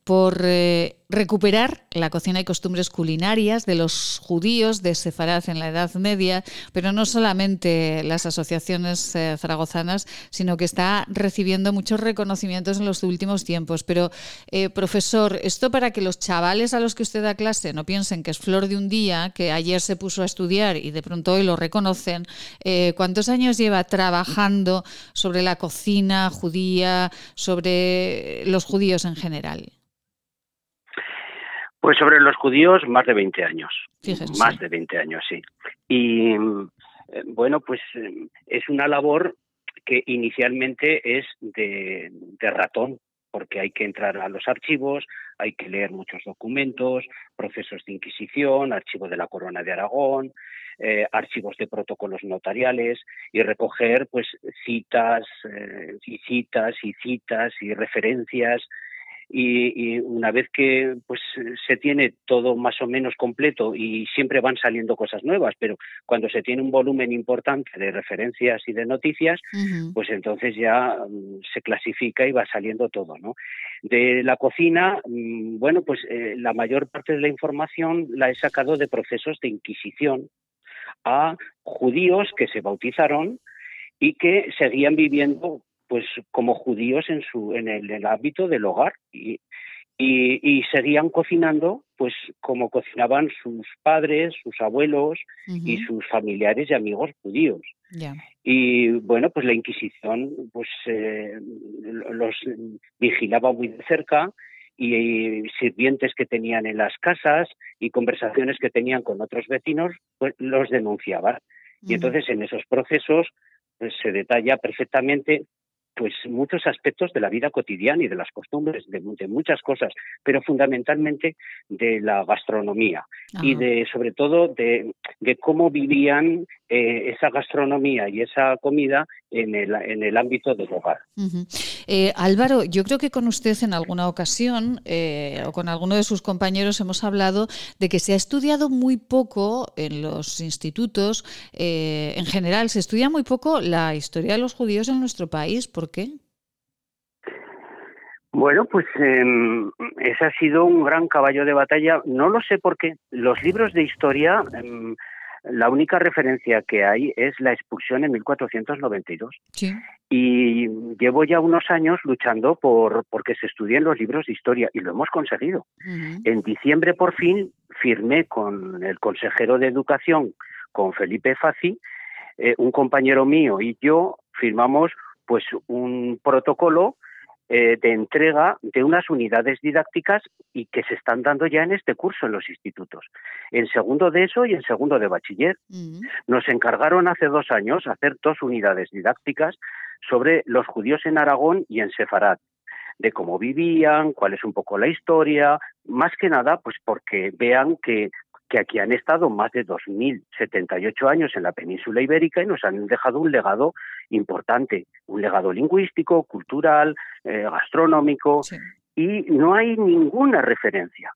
por eh, recuperar la cocina y costumbres culinarias de los judíos de Sefarad en la Edad Media, pero no solamente las asociaciones eh, zaragozanas, sino que está recibiendo muchos reconocimientos en los últimos tiempos. Pero, eh, profesor, esto para que los chavales a los que usted da clase no piensen que es flor de un día, que ayer se puso a estudiar y de pronto hoy lo reconocen, eh, ¿cuántos años lleva trabajando sobre la cocina judía, sobre los judíos en general? Pues sobre los judíos, más de 20 años. Más de 20 años, sí. Y eh, bueno, pues eh, es una labor que inicialmente es de, ratón, porque hay que entrar a los archivos, hay que leer muchos documentos, procesos de inquisición, archivo de la Corona de Aragón, eh, archivos de protocolos notariales y recoger pues citas y citas y citas y referencias y, una vez que pues se tiene todo más o menos completo y siempre van saliendo cosas nuevas, pero cuando se tiene un volumen importante de referencias y de noticias, pues entonces ya mm, se clasifica y va saliendo todo, ¿no? De la cocina, mm, bueno, pues eh, la mayor parte de la información la he sacado de procesos de inquisición a judíos que se bautizaron y que seguían viviendo pues como judíos en su en el, ámbito del hogar y, y, seguían cocinando pues como cocinaban sus padres, sus abuelos y sus familiares y amigos judíos. Y bueno, pues la Inquisición pues eh, los vigilaba muy de cerca y sirvientes que tenían en las casas y conversaciones que tenían con otros vecinos, pues los denunciaban. Y entonces en esos procesos pues, se detalla perfectamente pues muchos aspectos de la vida cotidiana y de las costumbres, de, muchas cosas, pero fundamentalmente de la gastronomía y de sobre todo de, cómo vivían eh, esa gastronomía y esa comida en el, en el ámbito del hogar. Eh, Álvaro, yo creo que con usted en alguna ocasión eh, o con alguno de sus compañeros hemos hablado de que se ha estudiado muy poco en los institutos, en general, se estudia muy poco la historia de los judíos en nuestro país. ¿Por qué? Bueno, pues eh, ese ha sido un gran caballo de batalla. No lo sé por qué. Los libros de historia, em, la única referencia que hay es la expulsión en 1492. Sí. Y llevo ya unos años luchando por porque se estudien los libros de historia y lo hemos conseguido. En diciembre, por fin, firmé con el consejero de Educación, con Felipe Faci, eh, un compañero mío y yo firmamos pues un protocolo eh, de entrega de unas unidades didácticas y que se están dando ya en este curso en los institutos. En segundo de eso y en segundo de bachiller. Nos encargaron hace dos años hacer dos unidades didácticas sobre los judíos en Aragón y en Sefarad de cómo vivían, cuál es un poco la historia, más que nada, pues porque vean que que aquí han estado más de 2.078 años en la península ibérica y nos han dejado un legado importante, un legado lingüístico, cultural, eh, gastronómico, y no hay ninguna referencia.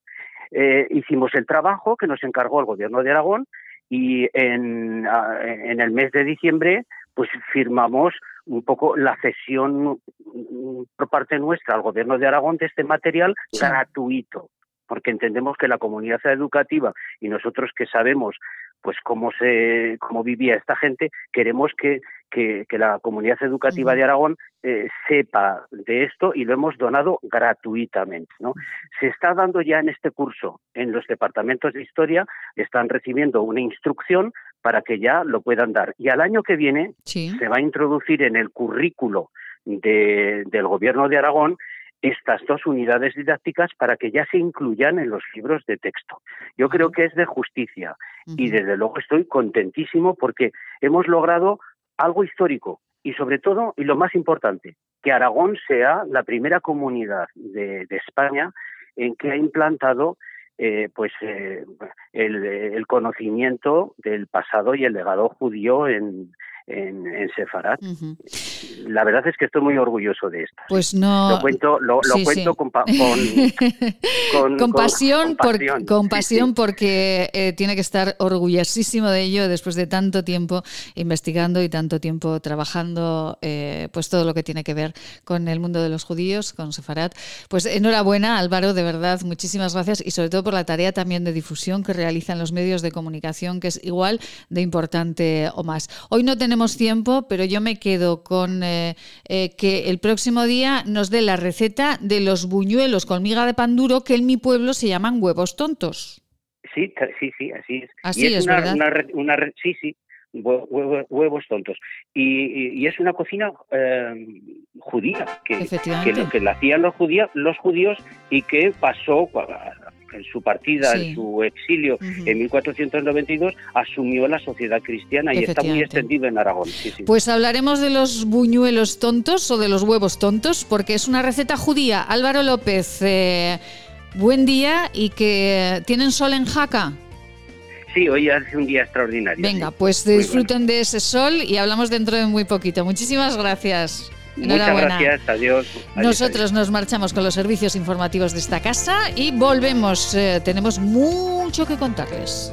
Eh, hicimos el trabajo que nos encargó el gobierno de Aragón y en, en el mes de diciembre pues firmamos un poco la cesión mm, por parte nuestra al gobierno de Aragón de este material gratuito porque entendemos que la comunidad educativa y nosotros que sabemos pues cómo se cómo vivía esta gente queremos que, que, la comunidad educativa de Aragón eh, sepa de esto y lo hemos donado gratuitamente no se está dando ya en este curso en los departamentos de historia están recibiendo una instrucción para que ya lo puedan dar. Y al año que viene se va a introducir en el currículo de, del gobierno de Aragón estas dos unidades didácticas para que ya se incluyan en los libros de texto. Yo creo que es de justicia y desde luego estoy contentísimo porque hemos logrado algo histórico y sobre todo, y lo más importante, que Aragón sea la primera comunidad de, España en que ha implantado eh, pues eh, el, conocimiento del pasado y el legado judío en, en, Sefarad. La verdad es que estoy muy orgulloso de esto. Pues no. Lo cuento, lo, cuento Con, con, pasión, con, pasión porque eh, tiene que estar orgullosísimo de ello después de tanto tiempo investigando y tanto tiempo trabajando, eh, pues todo lo que tiene que ver con el mundo de los judíos, con Sefarat. Pues enhorabuena, Álvaro, de verdad, muchísimas gracias y sobre todo por la tarea también de difusión que realizan los medios de comunicación, que es igual de importante o más. Hoy no tenemos tiempo, pero yo me quedo con eh, eh, que el próximo día nos dé la receta de los buñuelos con miga de pan duro que en mi pueblo se llaman huevos tontos. Sí, sí, sí, así es. Así es, una, Una, sí, sí, huevos tontos. Y, es una cocina eh, judía, que, que, lo que la hacían los judíos, los judíos y que pasó en su partida, en su exilio en 1492, asumió la sociedad cristiana y está muy extendido en Aragón. Pues hablaremos de los buñuelos tontos o de los huevos tontos, porque es una receta judía. Álvaro López, eh, buen día y que tienen sol en Jaca. Sí, hoy hace un día extraordinario. Venga, pues disfruten de ese sol y hablamos dentro de muy poquito. Muchísimas gracias. Muchas gracias, adiós. Nosotros nos marchamos con los servicios informativos de esta casa y volvemos. Eh, tenemos mucho que contarles.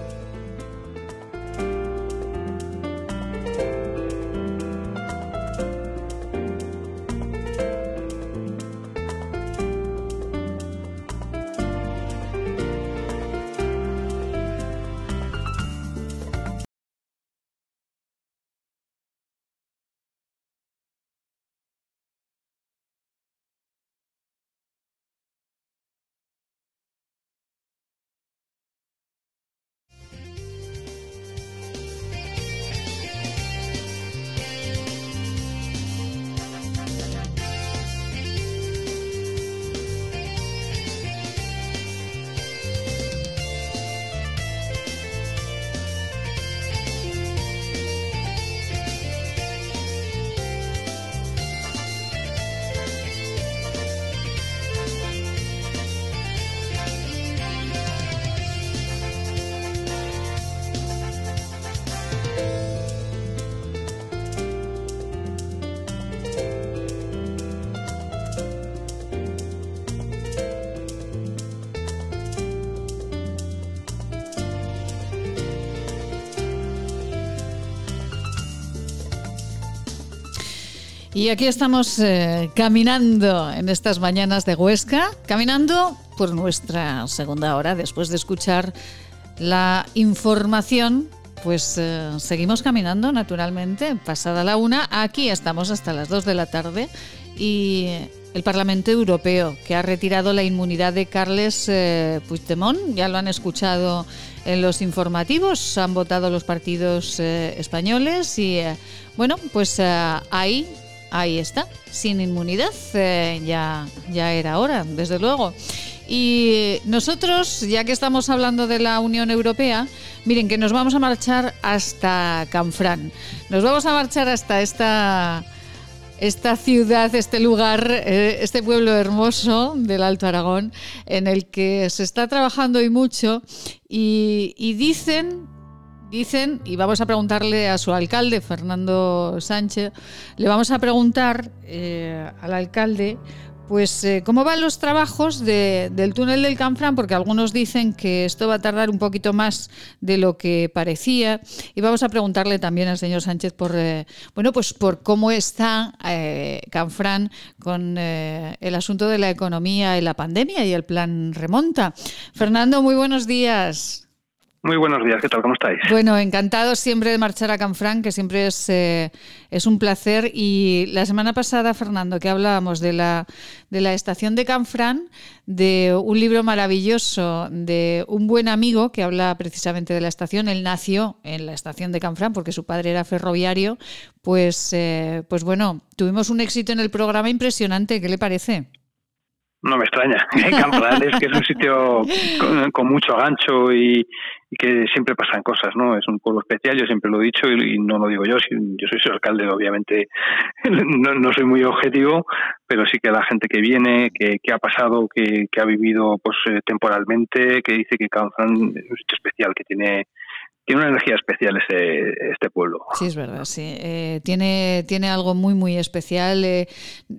Y aquí estamos eh, caminando en estas mañanas de Huesca, caminando por nuestra segunda hora, después de escuchar la información, pues eh, seguimos caminando naturalmente, pasada la una, aquí estamos hasta las dos de la tarde y el Parlamento Europeo, que ha retirado la inmunidad de Carles eh, Puigdemont, ya lo han escuchado en los informativos, han votado los partidos españoles y bueno, pues ahí ahí está, sin inmunidad, eh, ya, ya era hora, desde luego. Y nosotros, ya que estamos hablando de la Unión Europea, miren que nos vamos a marchar hasta Canfrán. Nos vamos a marchar hasta esta, esta ciudad, este lugar, eh, este pueblo hermoso del Alto Aragón, en el que se está trabajando y mucho. Y, y dicen Dicen, y vamos a preguntarle a su alcalde, Fernando Sánchez, le vamos a preguntar eh, al alcalde, pues eh, cómo van los trabajos del túnel del Canfrán, porque algunos dicen que esto va a tardar un poquito más de lo que parecía, y vamos a preguntarle también al señor Sánchez por, eh, bueno, pues por cómo está Canfrán con el asunto de la economía y la pandemia y el plan remonta. Fernando, muy buenos días. Muy buenos días, ¿qué tal? ¿Cómo estáis? Bueno, encantado siempre de marchar a Canfrán, que siempre es, eh, es un placer. Y la semana pasada, Fernando, que hablábamos de la, de la estación de Canfrán, de un libro maravilloso de un buen amigo que habla precisamente de la estación. Él nació en la estación de Canfrán porque su padre era ferroviario. Pues, eh, pues bueno, tuvimos un éxito en el programa impresionante. ¿Qué le parece? No me extraña. Canfrán es que es un sitio con mucho gancho y, y que siempre pasan cosas, ¿no? Es un pueblo especial, yo siempre lo he dicho y, no lo digo yo, yo soy su alcalde, obviamente no, soy muy objetivo, pero sí que la gente que viene, que, ha pasado, que, ha vivido pues eh, temporalmente, que dice que Canfrán es un sitio especial, que tiene tiene una energía especial este, este pueblo. Sí, es verdad, sí. Eh, tiene, tiene algo muy, muy especial. Eh,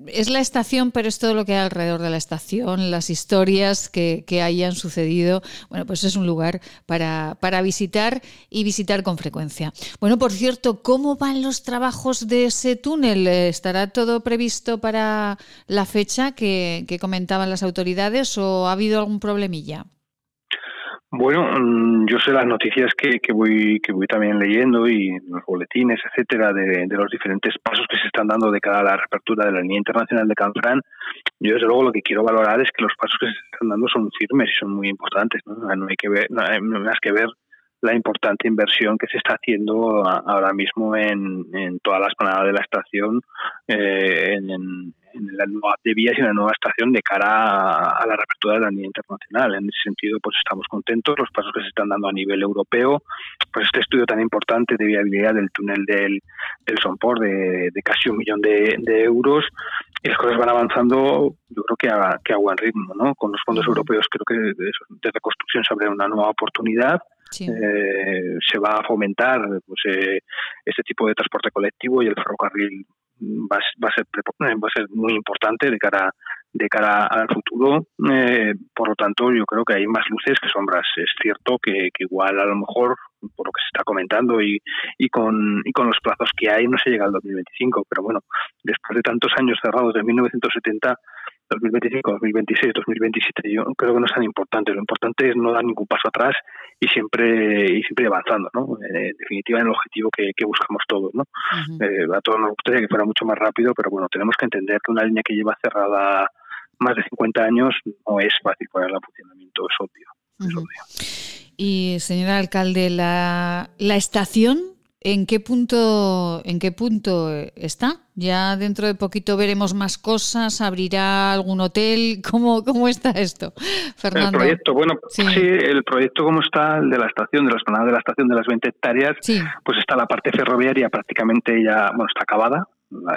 es la estación, pero es todo lo que hay alrededor de la estación, las historias que, que hayan sucedido. Bueno, pues es un lugar para, para visitar y visitar con frecuencia. Bueno, por cierto, ¿cómo van los trabajos de ese túnel? ¿Estará todo previsto para la fecha que, que comentaban las autoridades o ha habido algún problemilla? Bueno, mm, yo sé las noticias que, que voy que voy también leyendo y los boletines, etcétera, de, de, los diferentes pasos que se están dando de cara a la reapertura de la línea internacional de Canfrán. Yo desde luego lo que quiero valorar es que los pasos que se están dando son firmes y son muy importantes. No, no hay que ver, no hay más que ver la importante inversión que se está haciendo ahora mismo en, en toda la esplanada de la estación, eh, en, en, la nueva de vías y en la nueva estación de cara a, la reapertura de la línea internacional. En ese sentido, pues estamos contentos, los pasos que se están dando a nivel europeo, pues este estudio tan importante de viabilidad del túnel del, del Sompor de, de casi un millón de, de, euros y las cosas van avanzando, yo creo que a, que a buen ritmo, ¿no? Con los fondos europeos creo que de, de reconstrucción se abre una nueva oportunidad Sí. Eh, se va a fomentar pues, eh, este tipo de transporte colectivo y el ferrocarril va, va, a ser va a ser muy importante de cara de cara al futuro. Eh, por lo tanto yo creo que hay más luces que sombras. Es cierto que, que, igual a lo mejor por lo que se está comentando y, y con y con los plazos que hay no se llega al 2025 pero bueno después de tantos años cerrados de 1970 2025, 2026, 2027, yo creo que no es tan importante. Lo importante es no dar ningún paso atrás y siempre y siempre avanzando, ¿no? En definitiva, en el objetivo que, que buscamos todos, ¿no? Uh -huh. eh, a todos nos gustaría que fuera mucho más rápido, pero bueno, tenemos que entender que una línea que lleva cerrada más de 50 años no es fácil ponerla en funcionamiento, es obvio. Uh -huh. es obvio. Y, señor alcalde, la, la estación ¿En qué punto en qué punto está? Ya dentro de poquito veremos más cosas, abrirá algún hotel, ¿cómo, cómo está esto? Fernando. El proyecto, bueno, sí. sí el proyecto como está, el de la estación, de la esplanada de la estación de las 20 hectáreas, sí. pues está la parte ferroviaria prácticamente ya, bueno, está acabada,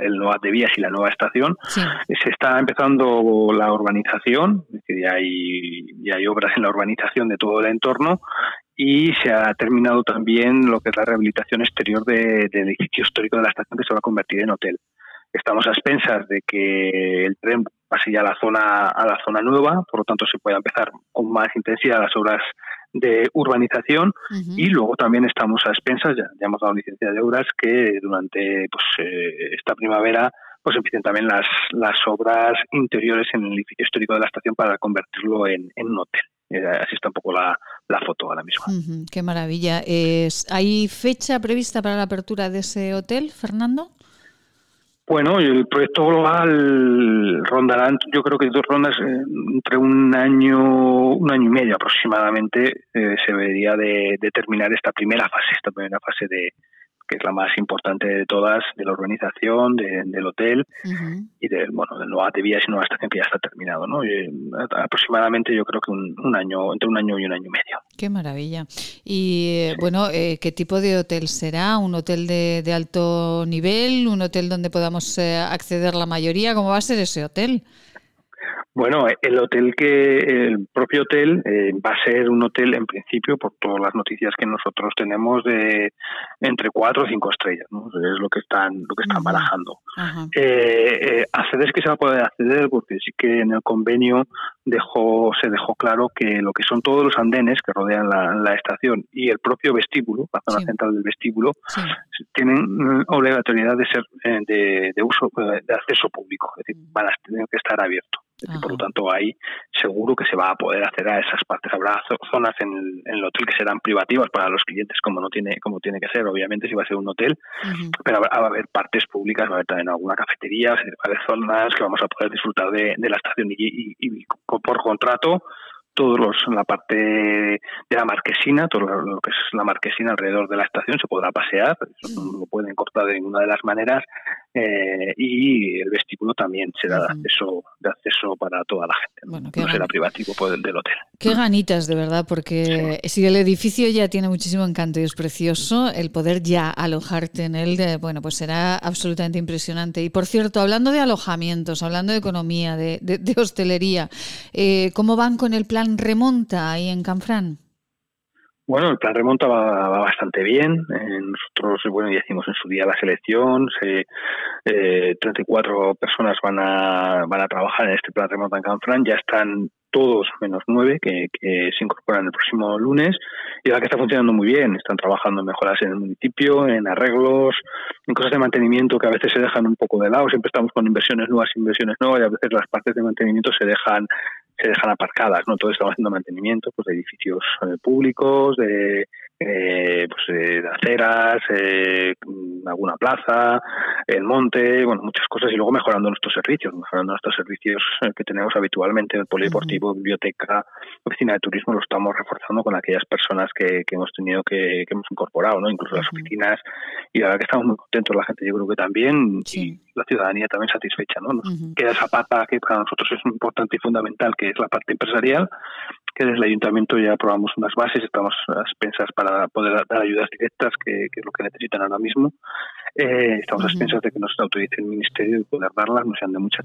el nueva de vías y la nueva estación. Sí. Se está empezando la urbanización, es decir, ya hay, ya hay obras en la urbanización de todo el entorno y se ha terminado también lo que es la rehabilitación exterior de, del edificio histórico de la estación que se va a convertir en hotel. Estamos a expensas de que el tren pase ya a la zona a la zona nueva, por lo tanto se pueda empezar con más intensidad las obras de urbanización uh -huh. y luego también estamos a expensas, ya, ya hemos dado licencia de obras que durante pues, eh, esta primavera pues empiecen también las, las obras interiores en el edificio histórico de la estación para convertirlo en, en un hotel. Eh, así está un poco la, la foto ahora mismo. Uh -huh, qué maravilla. Es, ¿Hay fecha prevista para la apertura de ese hotel, Fernando? Bueno, el proyecto global rondará, yo creo que dos rondas eh, entre un año, un año y medio aproximadamente eh, se debería de, de, terminar esta primera fase, esta primera fase de, que es la más importante de todas, de la urbanización, de, del hotel uh -huh. y del, bueno, del nueva de vías y nueva estación que ya está terminado, ¿no? Y, aproximadamente yo creo que un, un, año, entre un año y un año y medio. Qué maravilla. Y bueno, eh, ¿qué tipo de hotel será? ¿Un hotel de, de, alto nivel? ¿Un hotel donde podamos eh, acceder la mayoría? ¿Cómo va a ser ese hotel? Bueno, el hotel que, el propio hotel eh, va a ser un hotel en principio, por todas las noticias que nosotros tenemos, de entre cuatro o cinco estrellas, ¿no? Es lo que están, lo que están barajando. Eh, eh, acceder es que se va a poder acceder porque sí que en el convenio dejó, se dejó claro que lo que son todos los andenes que rodean la, la estación y el propio vestíbulo, la zona sí. central del vestíbulo, sí. tienen obligatoriedad de ser eh, de, de uso, de acceso público, es decir, van a tener que estar abiertos. Por lo tanto, ahí seguro que se va a poder hacer a esas partes. Habrá zonas en el, en el, hotel que serán privativas para los clientes, como no tiene como tiene que ser, obviamente, si va a ser un hotel, uh -huh. pero va a haber partes públicas, va a haber también alguna cafetería, va a haber zonas que vamos a poder disfrutar de, de la estación y, y, y, por contrato todos los la parte de la marquesina, todo lo que es la marquesina alrededor de la estación se podrá pasear, eso no lo pueden cortar de ninguna de las maneras eh, y el vestíbulo también será de acceso de acceso para toda la gente, bueno, no será privativo por el del hotel. Qué ganitas de verdad, porque sí. si el edificio ya tiene muchísimo encanto y es precioso, el poder ya alojarte en él, de, bueno, pues será absolutamente impresionante. Y por cierto, hablando de alojamientos, hablando de economía, de, de, de hostelería, eh, ¿cómo van con el plan remonta ahí en Canfrán? Bueno, el plan remonta va, bastante bien. Eh, nosotros, bueno, ya hicimos en su día la selección. Se, eh, 34 personas van a, van a trabajar en este plan remonta en Canfrán. Ya están todos menos nueve que, se incorporan el próximo lunes y la que está funcionando muy bien. Están trabajando en mejoras en el municipio, en arreglos, en cosas de mantenimiento que a veces se dejan un poco de lado. Siempre estamos con inversiones nuevas, inversiones nuevas y a veces las partes de mantenimiento se dejan se dejan aparcadas, ¿no? Todos estamos haciendo mantenimiento pues, de edificios eh, públicos, de eh, pues, eh, de aceras, eh, alguna plaza, el monte, bueno, muchas cosas y luego mejorando nuestros servicios, mejorando nuestros servicios que tenemos habitualmente, el polideportivo, biblioteca, oficina de turismo, lo estamos reforzando con aquellas personas que, que hemos tenido que, que hemos incorporado, ¿no? Incluso las oficinas y la verdad que estamos muy contentos, la gente yo creo que también y la ciudadanía también satisfecha, ¿no? Nos queda esa pata que para nosotros es importante y fundamental, que es la parte empresarial, que desde el ayuntamiento ya aprobamos unas bases, estamos a expensas para poder dar ayudas directas, que, es lo que necesitan ahora mismo. Eh, estamos a expensas de que nos autorice el ministerio y poder darlas, no sean de mucha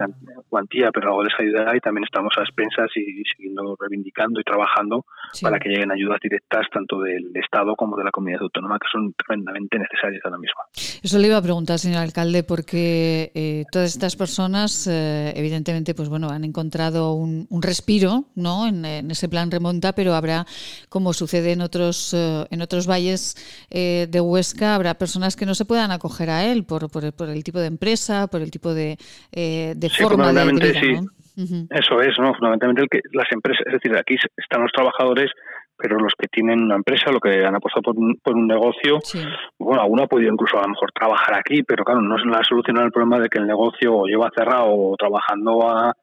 cuantía, pero algo les ayudará y también estamos a expensas y, siguiendo reivindicando y trabajando para que lleguen ayudas directas tanto del Estado como de la comunidad autónoma, que son tremendamente necesarias ahora mismo. Eso le iba a preguntar, señor alcalde, porque eh, todas estas personas, eh, evidentemente, pues bueno, han encontrado un, respiro, ¿no? En, en ese plan remonta, pero habrá, como sucede en otros, eh, en otros valles eh, de Huesca, habrá personas que no se puedan acoger a él por, por, el tipo de empresa, por el tipo de, eh, de forma de vida, sí. Eso es, ¿no? Fundamentalmente el que las empresas, es decir, aquí están los trabajadores pero los que tienen una empresa, lo que han apostado por un, por un negocio, bueno, alguno ha podido incluso a lo mejor trabajar aquí, pero claro, no es la solución al problema de que el negocio lleva cerrado o trabajando a,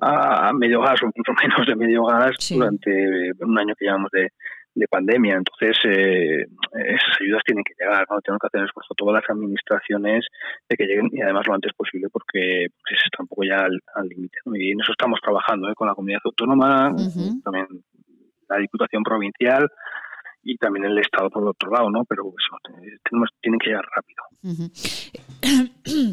a medio gas o mucho menos de medio gas durante un año que llevamos de, pandemia. Entonces, eh, esas ayudas tienen que llegar, ¿no? Tenemos que hacer esfuerzo todas las administraciones de que lleguen y además lo antes posible porque pues, está un poco ya al límite. Y en eso estamos trabajando ¿eh? con la comunidad autónoma, también la Diputación Provincial y también el Estado por otro lado, ¿no? Pero eso, tenemos, tienen que llegar rápido.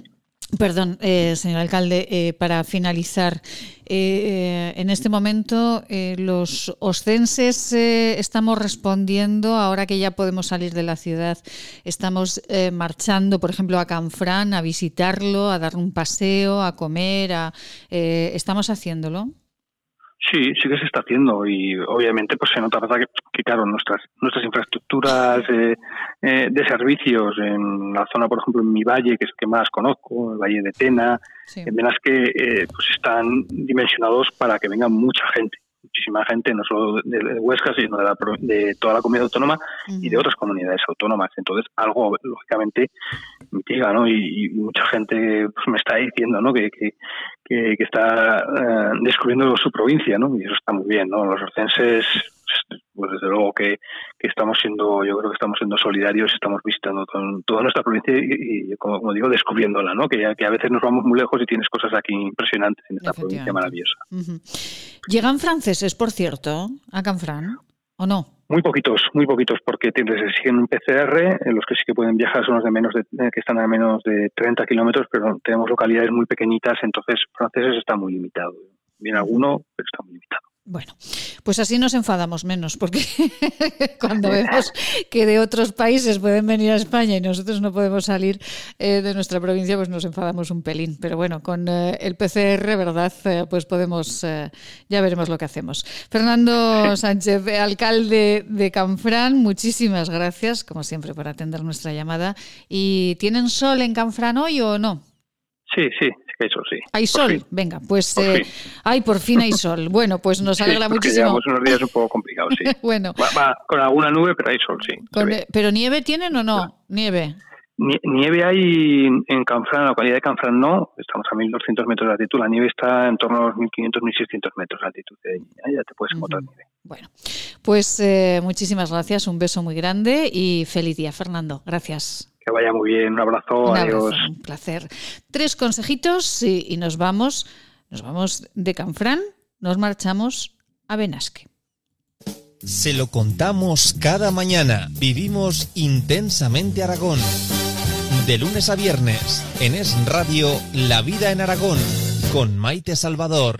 Perdón, eh, señor alcalde, eh, para finalizar, eh, en este momento los oscenses estamos respondiendo, ahora que ya podemos salir de la ciudad, estamos marchando, por ejemplo, a Canfrán, a visitarlo, a dar un paseo, a comer, a, ¿estamos haciéndolo? Sí, sí que se está haciendo y obviamente pues se nota que, que claro, nuestras nuestras infraestructuras eh, eh, de servicios en la zona, por ejemplo, en mi valle, que es el que más conozco, el Valle de Tena, en venas que eh, pues están dimensionados para que venga mucha gente muchísima gente, no solo de, Huesca, sino de, toda la comunidad autónoma y de otras comunidades autónomas. Entonces, algo, lógicamente, mitiga, ¿no? Y, mucha gente pues, me está diciendo, ¿no? Que, que, que, está eh, descubriendo su provincia, ¿no? Y eso está muy bien, ¿no? Los orcenses pues desde luego que, estamos siendo, yo creo que estamos siendo solidarios, estamos visitando toda nuestra provincia y, como, digo, descubriéndola, ¿no? Que, que a veces nos vamos muy lejos y tienes cosas aquí impresionantes en esta provincia maravillosa. ¿Llegan franceses, por cierto, a Canfrán o no? Muy poquitos, muy poquitos, porque tienes, siguen un PCR, los que sí que pueden viajar son los de menos de, que están a menos de 30 kilómetros, pero tenemos localidades muy pequeñitas, entonces franceses está muy limitado. Viene alguno, pero está muy limitado. Bueno, pues así nos enfadamos menos, porque cuando vemos que de otros países pueden venir a España y nosotros no podemos salir eh, de nuestra provincia, pues nos enfadamos un pelín. Pero bueno, con eh, el PCR, ¿verdad? Eh, pues podemos, ya veremos lo que hacemos. Fernando Sánchez, alcalde de Canfrán, muchísimas gracias, como siempre, por atender nuestra llamada. ¿Y tienen sol en Canfrán hoy o no? Sí, sí, hay sol, sí. Hay sol, venga, pues por eh, ay, por fin hay sol. Bueno, pues nos alegra muchísimo. Llevamos unos días un poco complicados, sí. bueno. Va, con alguna nube, pero hay sol, sí. ¿Pero nieve tienen o no? Nieve. Nieve hay en Canfrán, en la localidad de Canfrán no, estamos a 1200 metros de altitud, la nieve está en torno a los 1500, 1600 metros de altitud, ya te puedes encontrar nieve. Bueno, pues eh, muchísimas gracias, un beso muy grande y feliz día, Fernando. Gracias. Que vaya muy bien, un abrazo, adiós. un placer. Tres consejitos y, nos vamos, nos vamos de Canfrán, nos marchamos a Benasque. Se lo contamos cada mañana. Vivimos intensamente Aragón. De lunes a viernes, en Es Radio, La Vida en Aragón, con Maite Salvador.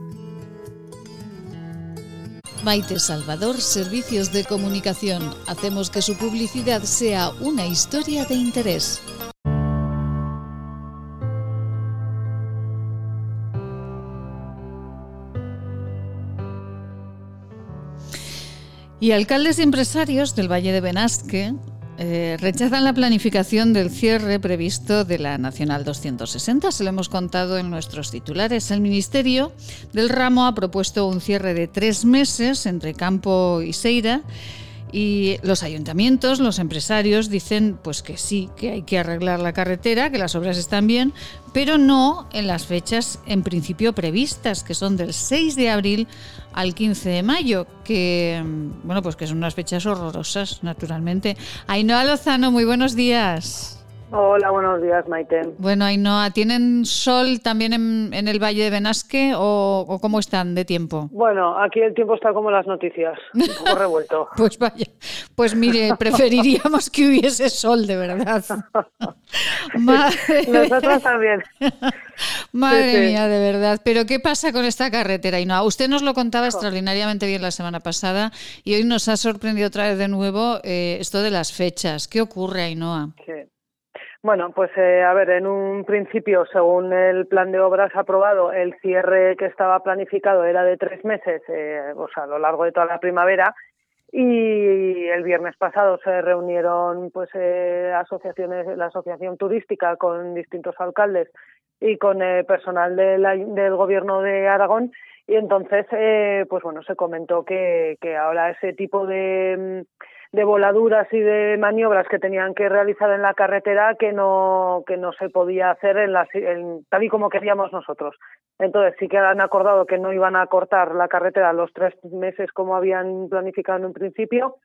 Maite Salvador, Servicios de Comunicación. Hacemos que su publicidad sea una historia de interés. Y alcaldes y empresarios del Valle de Benasque eh, rechazan la planificación del cierre previsto de la Nacional 260. Se lo hemos contado en nuestros titulares. El Ministerio del Ramo ha propuesto un cierre de tres meses entre Campo y Seira y los ayuntamientos, los empresarios dicen pues que sí, que hay que arreglar la carretera, que las obras están bien, pero no en las fechas en principio previstas, que son del 6 de abril al 15 de mayo, que bueno, pues que son unas fechas horrorosas, naturalmente. Ainhoa Lozano, muy buenos días. Hola, buenos días, Maite. Bueno, Ainhoa, ¿tienen sol también en, el Valle de Benasque o, cómo están de tiempo? Bueno, aquí el tiempo está como las noticias, un poco revuelto. pues vaya, pues mire, preferiríamos que hubiese sol, de verdad. Nosotros también. Madre mía, de verdad. Pero ¿qué pasa con esta carretera, Ainhoa? Usted nos lo contaba extraordinariamente bien la semana pasada y hoy nos ha sorprendido otra vez de nuevo eh, esto de las fechas. ¿Qué ocurre, Ainhoa? Sí. Bueno, pues eh, a ver, en un principio, según el plan de obras aprobado, el cierre que estaba planificado era de tres meses, eh, o sea, a lo largo de toda la primavera, y el viernes pasado se reunieron pues eh, asociaciones, la asociación turística con distintos alcaldes y con personal del gobierno de Aragón y entonces pues bueno se comentó que, que ahora ese tipo de de voladuras y de maniobras que tenían que realizar en la carretera que no que no se podía hacer en la, tal y como queríamos nosotros. Entonces sí que han acordado que no iban a cortar la carretera los tres meses como habían planificado en un principio,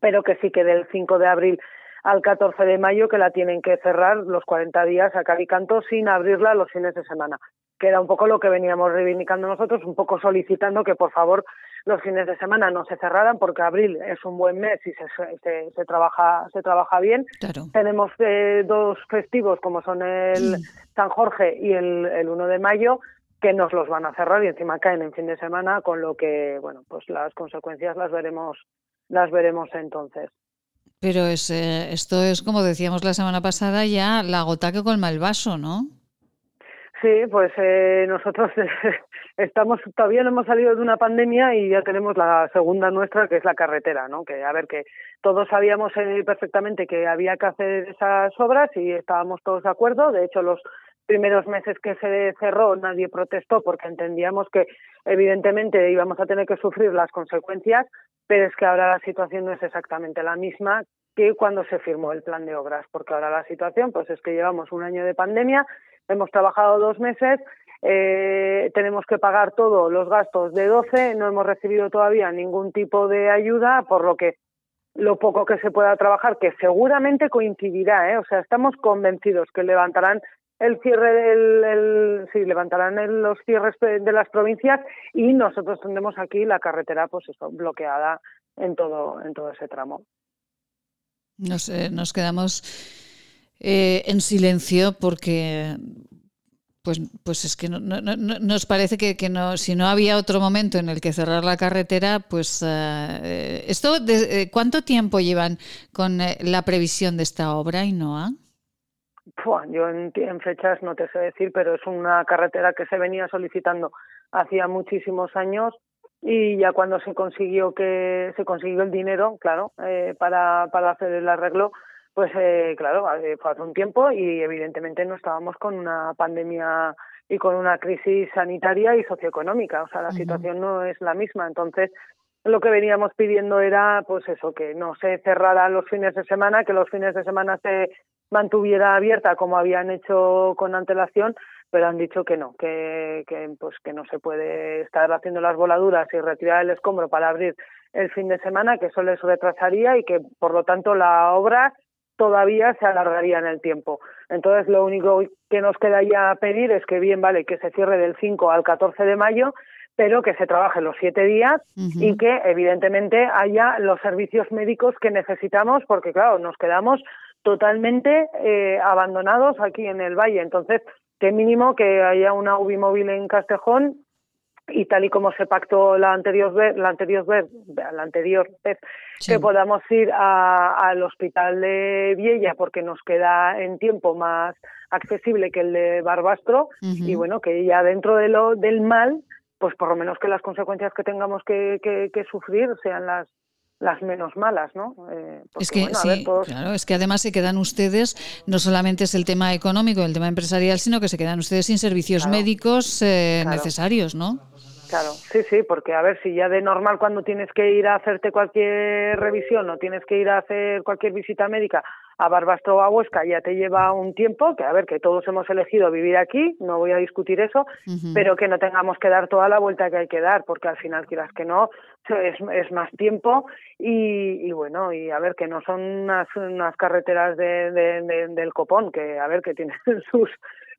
pero que sí que del 5 de abril al 14 de mayo que la tienen que cerrar los 40 días a Calicanto sin abrirla los fines de semana, que era un poco lo que veníamos reivindicando nosotros, un poco solicitando que por favor los fines de semana no se cerraran porque abril es un buen mes y se, se, trabaja se trabaja bien. Tenemos eh, dos festivos como son el San Jorge y el, el 1 de mayo que nos los van a cerrar y encima caen en fin de semana con lo que bueno pues las consecuencias las veremos las veremos entonces. Pero es, eh, esto es como decíamos la semana pasada ya la gota que colma el vaso, ¿no? Sí, pues eh, nosotros estamos todavía no hemos salido de una pandemia y ya tenemos la segunda nuestra que es la carretera, ¿no? Que a ver que todos sabíamos eh, perfectamente que había que hacer esas obras y estábamos todos de acuerdo. De hecho, los primeros meses que se cerró nadie protestó porque entendíamos que evidentemente íbamos a tener que sufrir las consecuencias, pero es que ahora la situación no es exactamente la misma que cuando se firmó el plan de obras, porque ahora la situación pues es que llevamos un año de pandemia hemos trabajado dos meses, eh, tenemos que pagar todos los gastos de 12, no hemos recibido todavía ningún tipo de ayuda, por lo que lo poco que se pueda trabajar, que seguramente coincidirá, ¿eh? o sea, estamos convencidos que levantarán el cierre del, el, sí, levantarán los cierres de las provincias y nosotros tendremos aquí la carretera pues eso, bloqueada en todo en todo ese tramo. Nos, nos quedamos eh, en silencio porque pues, pues es que no, nos parece que, no, si no había otro momento en el que cerrar la carretera, pues eh, esto, de, eh, ¿cuánto tiempo llevan con eh, la previsión de esta obra, Inoa? yo en, fechas no te sé decir, pero es una carretera que se venía solicitando hacía muchísimos años y ya cuando se consiguió que se consiguió el dinero, claro, eh, para hacer el arreglo, pues eh, claro, fue hace un tiempo y evidentemente no estábamos con una pandemia y con una crisis sanitaria y socioeconómica, o sea, la situación no es la misma, entonces lo que veníamos pidiendo era pues eso, que no se cerrara los fines de semana, que los fines de semana se mantuviera abierta como habían hecho con antelación, pero han dicho que no, que, que, pues que no se puede estar haciendo las voladuras y retirar el escombro para abrir el fin de semana, que eso les retrasaría y que por lo tanto la obra todavía se alargaría en el tiempo. Entonces lo único que nos queda ya pedir es que bien vale que se cierre del 5 al 14 de mayo, pero que se trabaje los siete días y que evidentemente haya los servicios médicos que necesitamos, porque claro, nos quedamos totalmente eh, abandonados aquí en el valle. Entonces, qué mínimo que haya una UBI móvil en Castejón y tal y como se pactó la anterior vez, la anterior vez, la anterior vez que podamos ir al hospital de Viella porque nos queda en tiempo más accesible que el de Barbastro y bueno que ya dentro de lo del mal pues por lo menos que las consecuencias que tengamos que, que sufrir sean las las menos malas, ¿no? Eh, es que sí, claro, es que además se quedan ustedes, no solamente es el tema económico, el tema empresarial, sino que se quedan ustedes sin servicios médicos eh, necesarios, ¿no? Claro, sí, sí, porque a ver si ya de normal cuando tienes que ir a hacerte cualquier revisión o tienes que ir a hacer cualquier visita médica a Barbastro o a Huesca ya te lleva un tiempo, que a ver, que todos hemos elegido vivir aquí, no voy a discutir eso, pero que no tengamos que dar toda la vuelta que hay que dar, porque al final quieras que no, es, es más tiempo y, y, bueno, y a ver, que no son unas, unas carreteras de, del copón, que a ver, que tienen sus,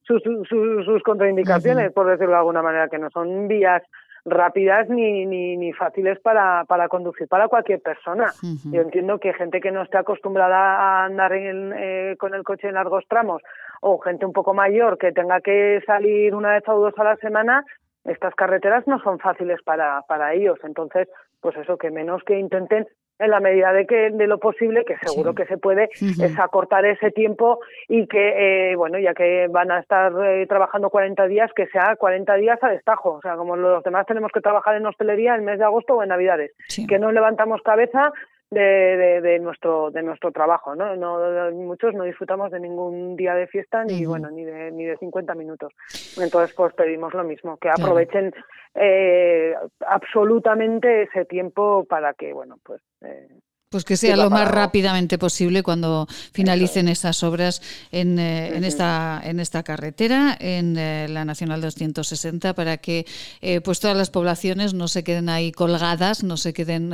sus, sus, sus contraindicaciones, por decirlo de alguna manera, que no son vías rápidas ni, ni, ni fáciles para, para conducir para cualquier persona. Yo entiendo que gente que no esté acostumbrada a andar en, eh, con el coche en largos tramos o gente un poco mayor que tenga que salir una vez o dos a la semana, estas carreteras no son fáciles para, para ellos. Entonces, pues eso, que menos que intenten en la medida de que de lo posible, que seguro que se puede, es acortar ese tiempo y que, eh, bueno, ya que van a estar eh, trabajando 40 días, que sea 40 días a destajo. O sea, como los demás tenemos que trabajar en hostelería en el mes de agosto o en Navidades. Que no levantamos cabeza de, de, nuestro de nuestro trabajo no no muchos no disfrutamos de ningún día de fiesta ni bueno ni de ni de 50 minutos. Entonces pues pedimos lo mismo que aprovechen eh, absolutamente ese tiempo para que bueno pues eh, pues que sea lo más rápidamente posible cuando finalicen esas obras en, eh, en, esta, en esta carretera, en eh, la Nacional 260, para que eh, pues todas las poblaciones no se queden ahí colgadas, no se queden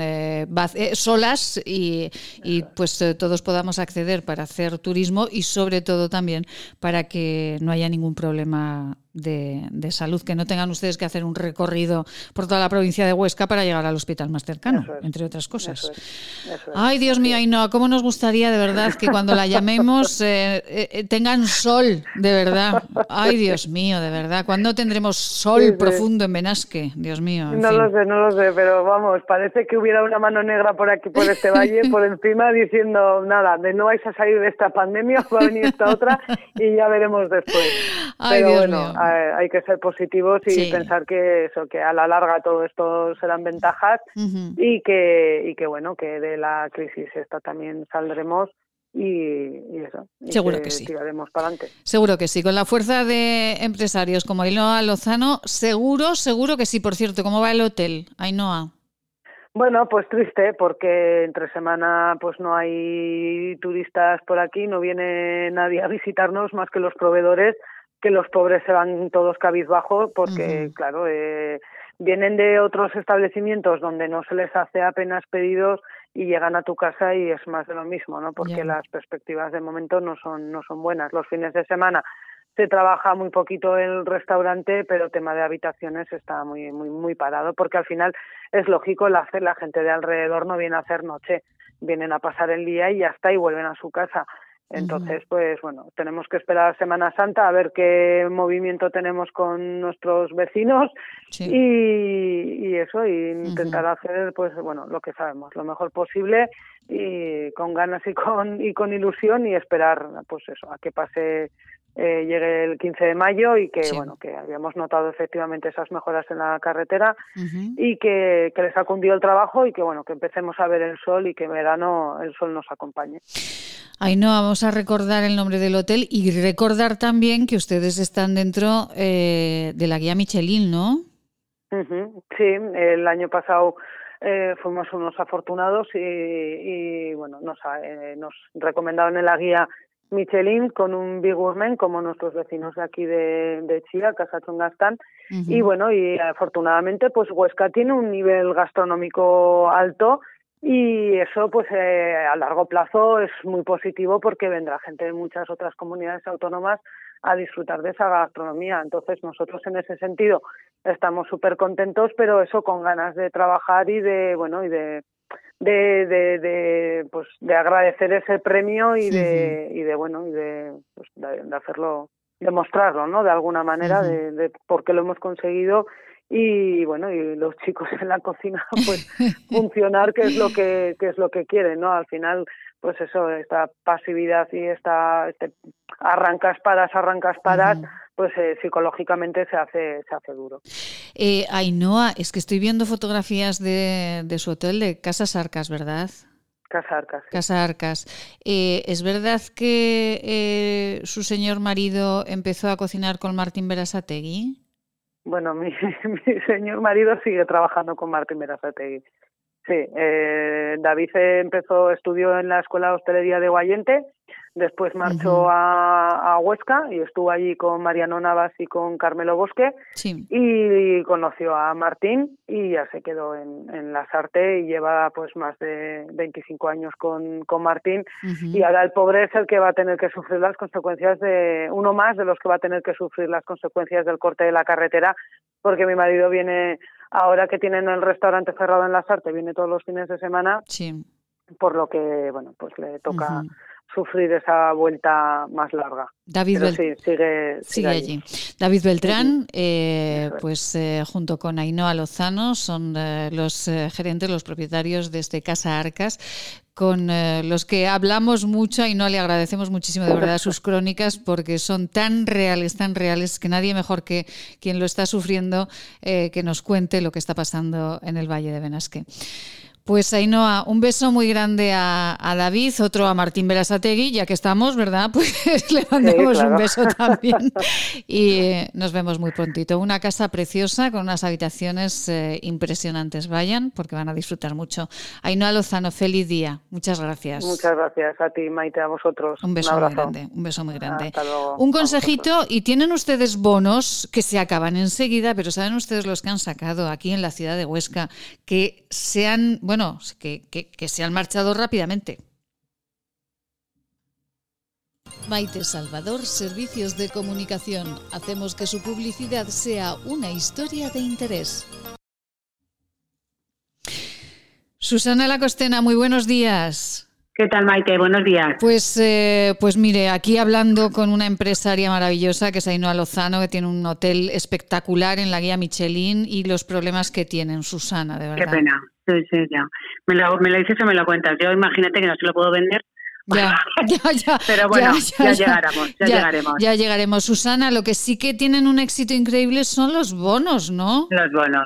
solas y, y pues todos podamos acceder para hacer turismo y sobre todo también para que no haya ningún problema de, de, salud, que no tengan ustedes que hacer un recorrido por toda la provincia de Huesca para llegar al hospital más cercano, entre otras cosas. Ay, Dios mío, no ¿cómo nos gustaría de verdad que cuando la llamemos eh, eh, tengan sol, de verdad? Ay, Dios mío, de verdad. ¿Cuándo tendremos sol profundo en Benasque? Dios mío. no lo sé, no lo sé, pero vamos, parece que hubiera una mano negra por aquí, por este valle, por encima, diciendo, nada, de no vais a salir de esta pandemia, va a venir esta otra y ya veremos después. Ay, pero Dios bueno, mío. Hay que ser positivos y pensar que eso, que a la larga todo esto serán ventajas y que y que bueno, que de la crisis esta también saldremos y, eso. Seguro que, sí. Tiraremos para adelante. Seguro que sí. Con la fuerza de empresarios como Ainhoa Lozano, seguro, seguro que sí. Por cierto, ¿cómo va el hotel, Ainhoa? Bueno, pues triste porque entre semana pues no hay turistas por aquí, no viene nadie a visitarnos más que los proveedores que los pobres se van todos cabizbajo porque, claro, eh, vienen de otros establecimientos donde no se les hace apenas pedidos y llegan a tu casa y es más de lo mismo, ¿no? Porque las perspectivas de momento no son no son buenas. Los fines de semana se trabaja muy poquito en el restaurante, pero el tema de habitaciones está muy muy muy parado porque al final es lógico la la gente de alrededor no viene a hacer noche, vienen a pasar el día y ya está y vuelven a su casa Entonces, pues bueno, tenemos que esperar Semana Santa a ver qué movimiento tenemos con nuestros vecinos y, y, eso, y intentar hacer, pues bueno, lo que sabemos, lo mejor posible y con ganas y con, y con ilusión y esperar, pues eso, a que pase eh, llegue el 15 de mayo y que bueno que habíamos notado efectivamente esas mejoras en la carretera y que, que, les ha cundido el trabajo y que bueno que empecemos a ver el sol y que en verano el sol nos acompañe. Ahí no vamos a recordar el nombre del hotel y recordar también que ustedes están dentro eh, de la guía Michelin, ¿no? Sí, el año pasado eh, fuimos unos afortunados y, y bueno nos, eh, nos recomendaron en la guía Michelin con un Big Gourmet como nuestros vecinos de aquí de, de Chía, Casa Chungastán. Y bueno, y afortunadamente pues Huesca tiene un nivel gastronómico alto y eso pues eh, a largo plazo es muy positivo porque vendrá gente de muchas otras comunidades autónomas a disfrutar de esa gastronomía. Entonces nosotros en ese sentido estamos súper contentos, pero eso con ganas de trabajar y de, bueno, y de de, de, de, pues, de agradecer ese premio y de, y de bueno, y de, pues, de, hacerlo, demostrarlo, ¿no? De alguna manera, de, de por qué lo hemos conseguido y bueno y los chicos en la cocina pues funcionar que es lo que, que es lo que quieren no al final pues eso esta pasividad y esta este arrancas paras arrancas paras pues eh, psicológicamente se hace se hace duro. Eh, Ainhoa, es que estoy viendo fotografías de, de su hotel de Casas Arcas, ¿verdad? Casa Arcas. Casa Arcas. Eh, ¿Es verdad que eh, su señor marido empezó a cocinar con Martín Berasategui? Bueno, mi, mi señor marido sigue trabajando con Martín Berasategui. Sí, eh, David empezó, estudió en la Escuela de Hostelería de Guayente Después marchó a, Huesca y estuvo allí con Mariano Navas y con Carmelo Bosque y conoció a Martín y ya se quedó en, en la Sarte y lleva pues más de 25 años con, con Martín. Y ahora el pobre es el que va a tener que sufrir las consecuencias de uno más de los que va a tener que sufrir las consecuencias del corte de la carretera porque mi marido viene ahora que tienen el restaurante cerrado en la Sarte viene todos los fines de semana por lo que bueno pues le toca sufrir esa vuelta más larga. David sigue, allí. David Beltrán, eh, pues eh, junto con Ainhoa Lozano, son eh, los gerentes, los propietarios de este Casa Arcas, con los que hablamos mucho y no le agradecemos muchísimo de verdad sus crónicas porque son tan reales, tan reales que nadie mejor que quien lo está sufriendo que nos cuente lo que está pasando en el Valle de Benasque. Pues Ainhoa, un beso muy grande a, David, otro a Martín Berasategui, ya que estamos, ¿verdad? Pues le mandamos un beso también. Y eh, nos vemos muy prontito. Una casa preciosa con unas habitaciones eh, impresionantes. Vayan porque van a disfrutar mucho. Ainhoa Lozano, feliz día. Muchas gracias. Muchas gracias a ti, Maite, a vosotros. Un beso muy grande. Un beso muy grande. Un consejito, y tienen ustedes bonos que se acaban enseguida, pero saben ustedes los que han sacado aquí en la ciudad de Huesca, que sean, bueno, que, que, se han marchado rápidamente. Maite Salvador, Servicios de Comunicación. Hacemos que su publicidad sea una historia de interés. Susana Lacostena, muy buenos días. ¿Qué tal, Maite? Buenos días. Pues, eh, pues mire, aquí hablando con una empresaria maravillosa que es Ainhoa Lozano, que tiene un hotel espectacular en la guía Michelin y los problemas que tienen, Susana, de verdad. Qué pena. Sí, sí, ya. Me lo, me lo dices o me lo cuentas. Yo imagínate que no se lo puedo vender. Ya, ya, ya. Pero bueno, ya, llegaremos, ya, llegaremos. Ya llegaremos. Susana, lo que sí que tienen un éxito increíble son los bonos, ¿no? Los bonos.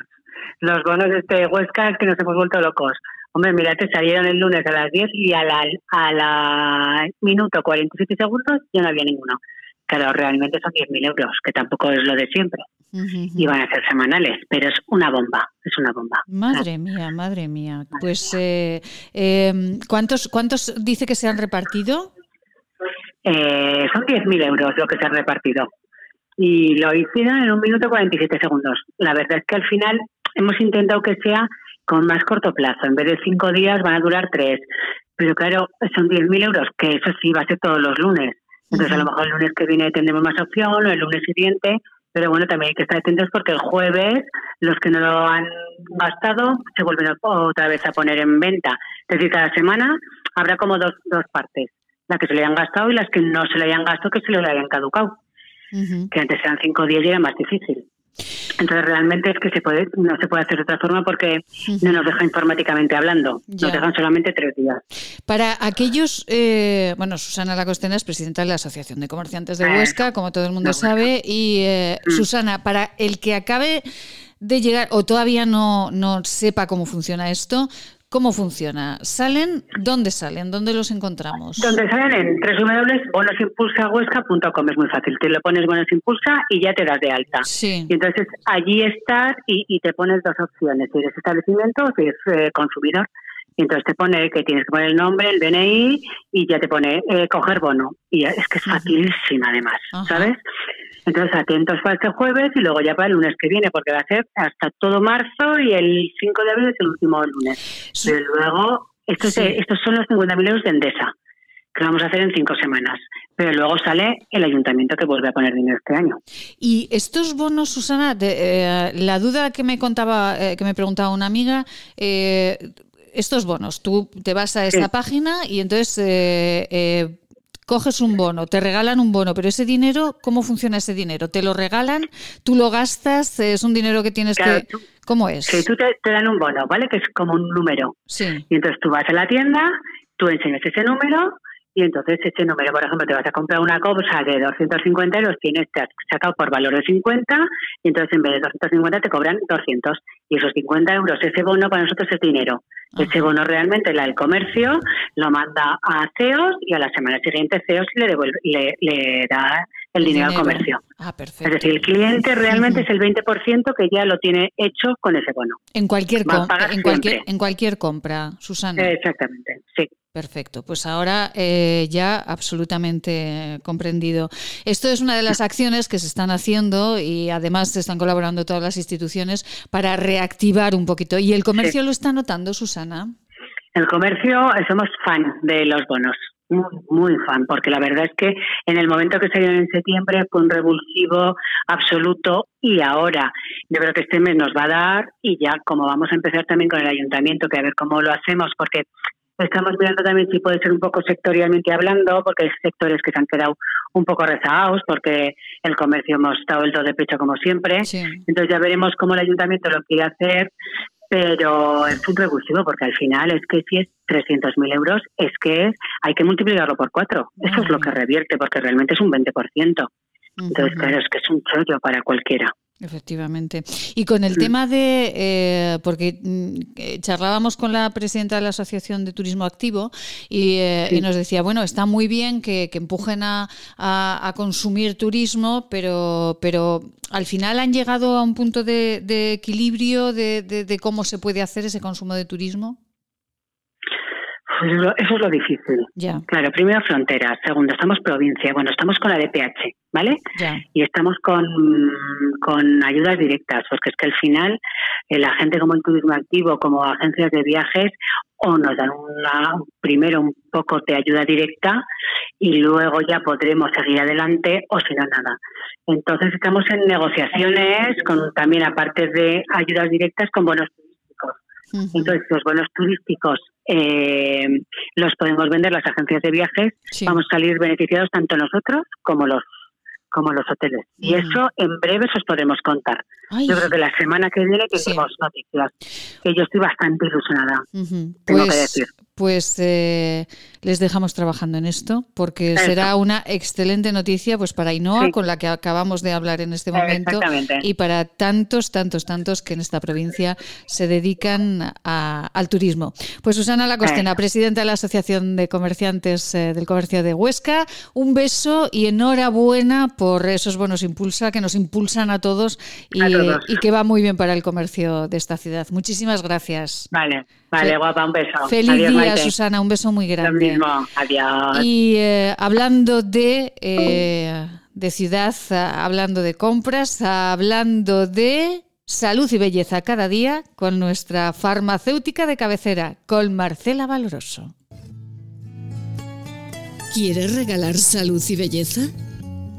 Los bonos de este Huesca es que nos hemos vuelto locos. Hombre, mira, te salieron el lunes a las 10 y a la, a la minuto 47 segundos ya no había ninguno. Claro, realmente son 10.000 euros, que tampoco es lo de siempre. Y van a ser semanales, pero es una bomba, es una bomba. Madre mía, madre mía. Pues, eh, eh, ¿cuántos, ¿cuántos dice que se han repartido? Eh, son 10.000 euros lo que se han repartido. Y lo hicieron en un minuto 47 segundos. La verdad es que al final hemos intentado que sea con más corto plazo. En vez de cinco días van a durar tres. Pero claro, son 10.000 euros, que eso sí va a ser todos los lunes. Entonces, a lo mejor el lunes que viene tendremos más opción o el lunes siguiente. Pero bueno, también hay que estar atentos porque el jueves los que no lo han gastado se vuelven otra vez a poner en venta. Es decir, cada semana habrá como dos, dos partes. las que se le hayan gastado y las que no se le hayan gastado que se le hayan caducado. Que antes eran cinco días y era más difícil. Entonces realmente es que se puede, no se puede hacer de otra forma porque no nos deja informáticamente hablando, nos dejan solamente tres días. Para aquellos, eh, bueno, Susana Lacostena es presidenta de la Asociación de Comerciantes de Huesca, como todo el mundo sabe, y eh, mm. Susana, para el que acabe de llegar o todavía no, no sepa cómo funciona esto, ¿Cómo funciona? ¿Salen? ¿Dónde salen? ¿Dónde los encontramos? Donde salen en www.bonosimpulsahuesca.com. Es muy fácil. Te lo pones Bonos Impulsa y ya te das de alta. Sí. Y entonces allí estás y, te pones dos opciones. Si eres establecimiento o si eres eh, consumidor. Y entonces te pone que tienes que poner el nombre, el DNI y ya te pone eh, coger bono. Y es que es facilísima además, ¿sabes? Entonces, atentos para este jueves y luego ya para el lunes que viene, porque va a ser hasta todo marzo y el 5 de abril es el último lunes. Pero luego, estos, estos son los 50.000 euros de Endesa, que vamos a hacer en cinco semanas. Pero luego sale el ayuntamiento que vuelve a poner dinero este año. Y estos bonos, Susana, eh, la duda que me contaba, eh, que me preguntaba una amiga, eh, estos bonos, tú te vas a esa página y entonces coges un bono, te regalan un bono, pero ese dinero, ¿cómo funciona ese dinero? ¿Te lo regalan? ¿Tú lo gastas? ¿Es un dinero que tienes que...? ¿Cómo es? Sí, tú te, dan un bono, ¿vale? Que es como un número. Sí. Y entonces tú vas a la tienda, tú enseñas ese número y entonces ese número, por ejemplo, te vas a comprar una cosa de 250 euros, tienes te has sacado por valor de 50 y entonces en vez de 250 te cobran 200 y esos 50 euros, ese bono para nosotros es dinero. Ese bono realmente la, el comercio lo manda a CEOs y a la semana siguiente CEOs le, devuelve, le, le da el, dinero, al comercio. Ah, es decir, el cliente realmente es el 20% que ya lo tiene hecho con ese bono. En cualquier, en cualquier, en cualquier compra, Susana. Exactamente, sí. Perfecto, pues ahora eh, ya absolutamente comprendido. Esto es una de las acciones que se están haciendo y además se están colaborando todas las instituciones para reactivar un poquito. ¿Y el comercio lo está notando, Susana? El comercio, somos fan de los bonos, muy, muy fan, porque la verdad es que en el momento que salieron en septiembre fue un revulsivo absoluto y ahora yo creo que este mes nos va a dar y ya como vamos a empezar también con el ayuntamiento, que a ver cómo lo hacemos, porque Estamos mirando también si puede ser un poco sectorialmente hablando, porque hay sectores que se han quedado un poco rezagados, porque el comercio hemos estado el todo de pecho como siempre. Entonces ya veremos cómo el ayuntamiento lo quiere hacer, pero es un revulsivo, porque al final es que si es 300.000 euros, es que hay que multiplicarlo por cuatro. Eso es lo que revierte, porque realmente es un 20%. Entonces, claro, es que es un chollo para cualquiera. Efectivamente. Y con el tema de, eh, porque mm, eh, charlábamos con la presidenta de la Asociación de Turismo Activo y, eh, nos decía, bueno, está muy bien que, empujen a, a, consumir turismo, pero, pero al final han llegado a un punto de, equilibrio de, de cómo se puede hacer ese consumo de turismo. Pues eso es lo difícil. Claro, primero fronteras, segundo, estamos provincia, bueno, estamos con la DPH, ¿vale? Y estamos con, con ayudas directas, porque es que al final eh, la gente como el turismo activo, como agencias de viajes, o nos dan una, primero un poco de ayuda directa y luego ya podremos seguir adelante o si no nada. Entonces estamos en negociaciones con también aparte de ayudas directas con bonos turísticos. Entonces los bonos turísticos eh, los podemos vender las agencias de viajes, vamos a salir beneficiados tanto nosotros como los como los hoteles. Y eso en breve os podemos contar. Yo creo que la semana que viene tendremos noticias. Que yo estoy bastante ilusionada, tengo que pues decir. pues eh, les dejamos trabajando en esto, porque será una excelente noticia pues para Ainhoa, con la que acabamos de hablar en este momento, y para tantos, tantos, tantos que en esta provincia se dedican al turismo. Pues Susana Lacostena, presidenta de la Asociación de Comerciantes eh, del Comercio de Huesca, un beso y enhorabuena por esos buenos impulsa que nos impulsan a todos y, y que va muy bien para el comercio de esta ciudad. Muchísimas gracias. Vale. Vale, guapa, un beso. Feliz día, Susana, un beso muy grande. adiós. Y eh, hablando de, eh, de ciudad, hablando de compras, hablando de salud y belleza cada día con nuestra farmacéutica de cabecera, con Marcela Valoroso. ¿Quieres regalar salud y belleza?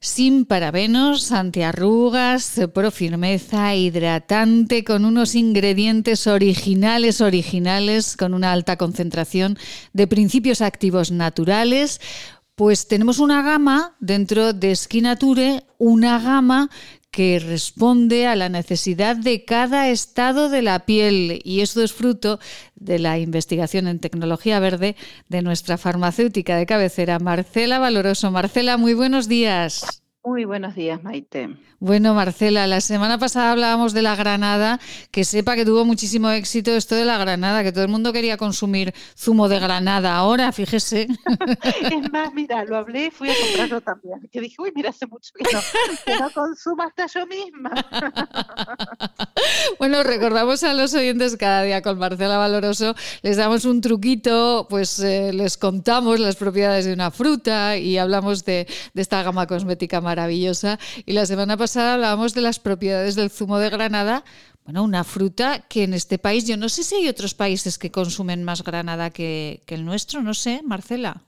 sin parabenos, antiarrugas, pro firmeza, hidratante, con unos ingredientes originales, originales, con una alta concentración de principios activos naturales. Pues tenemos una gama dentro de Skinature, una gama que responde a la necesidad de cada estado de la piel y esto es fruto de la investigación en tecnología verde de nuestra farmacéutica de cabecera, Marcela Valoroso. Marcela, muy buenos días. Muy buenos días, Maite. Bueno, Marcela, la semana pasada hablábamos de la granada, que sepa que tuvo muchísimo éxito esto de la granada, que todo el mundo quería consumir zumo de granada ahora, fíjese. Es más, mira, lo hablé y fui a comprarlo también, que dije, uy, mira, hace mucho que no, que no consumo hasta yo misma. Bueno, recordamos a los oyentes cada día con Marcela Valoroso, les damos un truquito, pues eh, les contamos las propiedades de una fruta y hablamos de, de esta gama cosmética maravillosa. Y la semana pasada hablábamos de las propiedades del zumo de granada. Bueno, una fruta que en este país, yo no sé si hay otros países que consumen más granada que, que el nuestro, no sé, Marcela.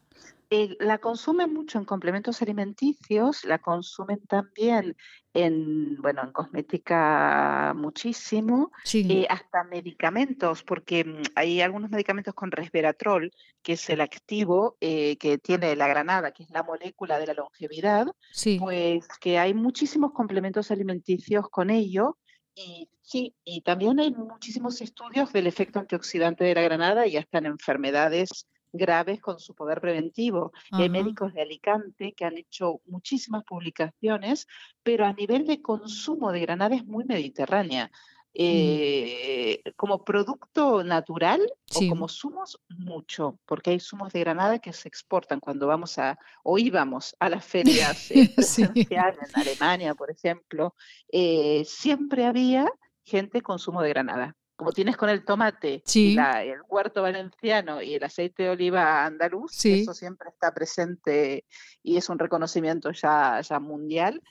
Eh, la consumen mucho en complementos alimenticios, la consumen también en, bueno, en cosmética muchísimo, eh, hasta medicamentos, porque mm, hay algunos medicamentos con resveratrol, que es el activo eh, que tiene la granada, que es la molécula de la longevidad, pues que hay muchísimos complementos alimenticios con ello. Y sí, y también hay muchísimos estudios del efecto antioxidante de la granada y hasta en enfermedades graves con su poder preventivo. hay médicos de Alicante que han hecho muchísimas publicaciones, pero a nivel de consumo de granada es muy mediterránea. Mm. Eh, como producto natural o como zumos, mucho, porque hay zumos de granada que se exportan cuando vamos a, o íbamos a las ferias eh, presenciales en Alemania, por ejemplo, eh, siempre había gente con zumo de granada como tienes con el tomate, y el huerto valenciano y el aceite de oliva andaluz, eso siempre está presente y es un reconocimiento ya, ya mundial.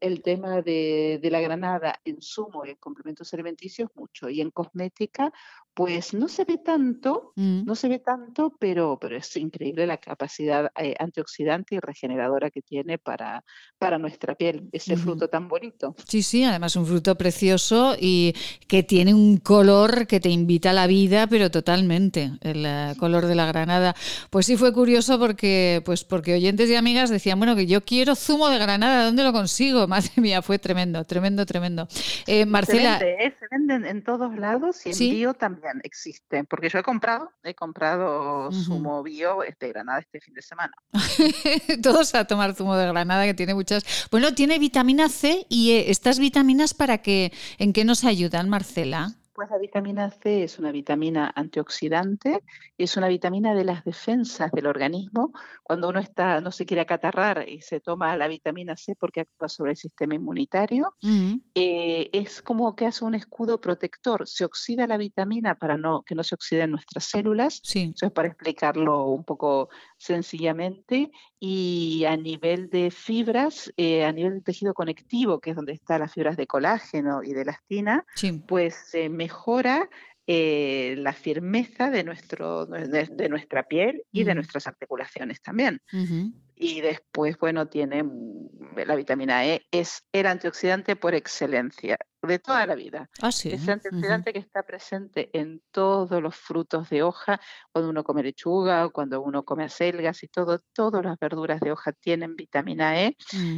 el, tema de, de, la granada en sumo y en complementos alimenticios, mucho. Y en cosmética, pues no se ve tanto, mm. no se ve tanto, pero, pero es increíble la capacidad eh, antioxidante y regeneradora que tiene para, para nuestra piel, ese fruto tan bonito. Sí, sí, además un fruto precioso y que tiene un color que te invita a la vida, pero totalmente, el eh, color de la granada. Pues sí fue curioso porque, pues porque oyentes y amigas decían, bueno, que yo quiero zumo de granada, ¿dónde lo consigo? Madre mía, fue tremendo, tremendo, tremendo. Eh, Marcela. Se, venden en todos lados y en bio también existen, porque yo he comprado, he comprado zumo bio este granada este fin de semana. Todos a tomar zumo de granada que tiene muchas. Bueno, tiene vitamina C y eh, estas vitaminas para qué, ¿en qué nos ayudan, Marcela? Pues la vitamina C es una vitamina antioxidante, es una vitamina de las defensas del organismo. Cuando uno está, no se quiere acatarrar y se toma la vitamina C porque actúa sobre el sistema inmunitario, eh, es como que hace un escudo protector. Se oxida la vitamina para no, que no se oxiden nuestras células. Eso es para explicarlo un poco sencillamente. Y a nivel de fibras, eh, a nivel del tejido conectivo, que es donde están las fibras de colágeno y de elastina, pues se mejora eh, la firmeza de, nuestro, de, nuestra piel y de nuestras articulaciones también. Y después, bueno, tiene mm, la vitamina E, es el antioxidante por excelencia de toda la vida. Ah, es antioxidante que está presente en todos los frutos de hoja, cuando uno come lechuga, o cuando uno come acelgas y todo, todas las verduras de hoja tienen vitamina E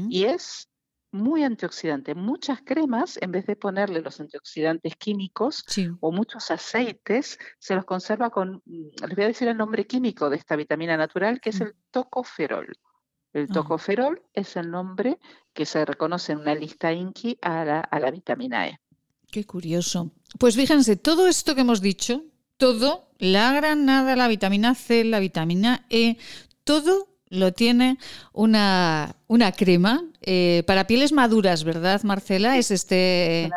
y es muy antioxidante. Muchas cremas, en vez de ponerle los antioxidantes químicos o muchos aceites, se los conserva con, mm, les voy a decir el nombre químico de esta vitamina natural, que es mm. el tocoferol. El tocoferol es el nombre que se reconoce en una lista INCI a la, a la vitamina E. Qué curioso. Pues fíjense, todo esto que hemos dicho, todo, la granada, la vitamina C, la vitamina E, todo lo tiene una, una crema eh, para pieles maduras, ¿verdad, Marcela? Es este...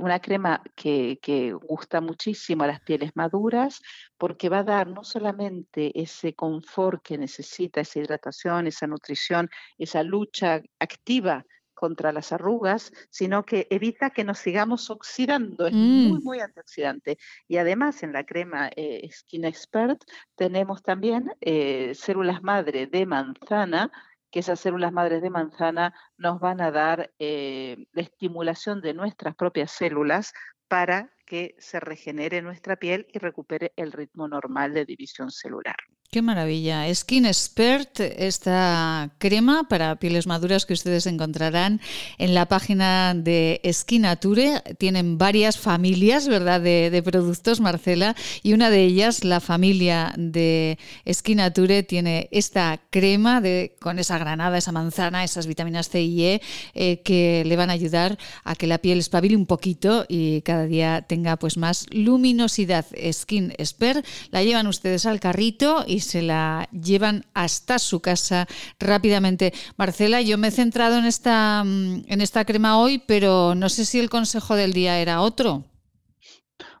una crema que, que, gusta muchísimo a las pieles maduras porque va a dar no solamente ese confort que necesita, esa hidratación, esa nutrición, esa lucha activa contra las arrugas, sino que evita que nos sigamos oxidando. Es muy, mm. muy antioxidante. Y además en la crema eh, Skin Expert tenemos también eh, células madre de manzana, que esas células madres de manzana nos van a dar eh, la estimulación de nuestras propias células para que se regenere nuestra piel y recupere el ritmo normal de división celular. Qué maravilla. Skin Expert, esta crema para pieles maduras que ustedes encontrarán en la página de Skinature. Tienen varias familias, ¿verdad?, de, productos, Marcela, y una de ellas, la familia de Skinature, tiene esta crema de, con esa granada, esa manzana, esas vitaminas C y E eh, que le van a ayudar a que la piel espabile un poquito y cada día tenga pues más luminosidad. Skin Expert la llevan ustedes al carrito y se la llevan hasta su casa rápidamente. Marcela, yo me he centrado en esta, mm, en esta crema hoy, pero no sé si el consejo del día era otro.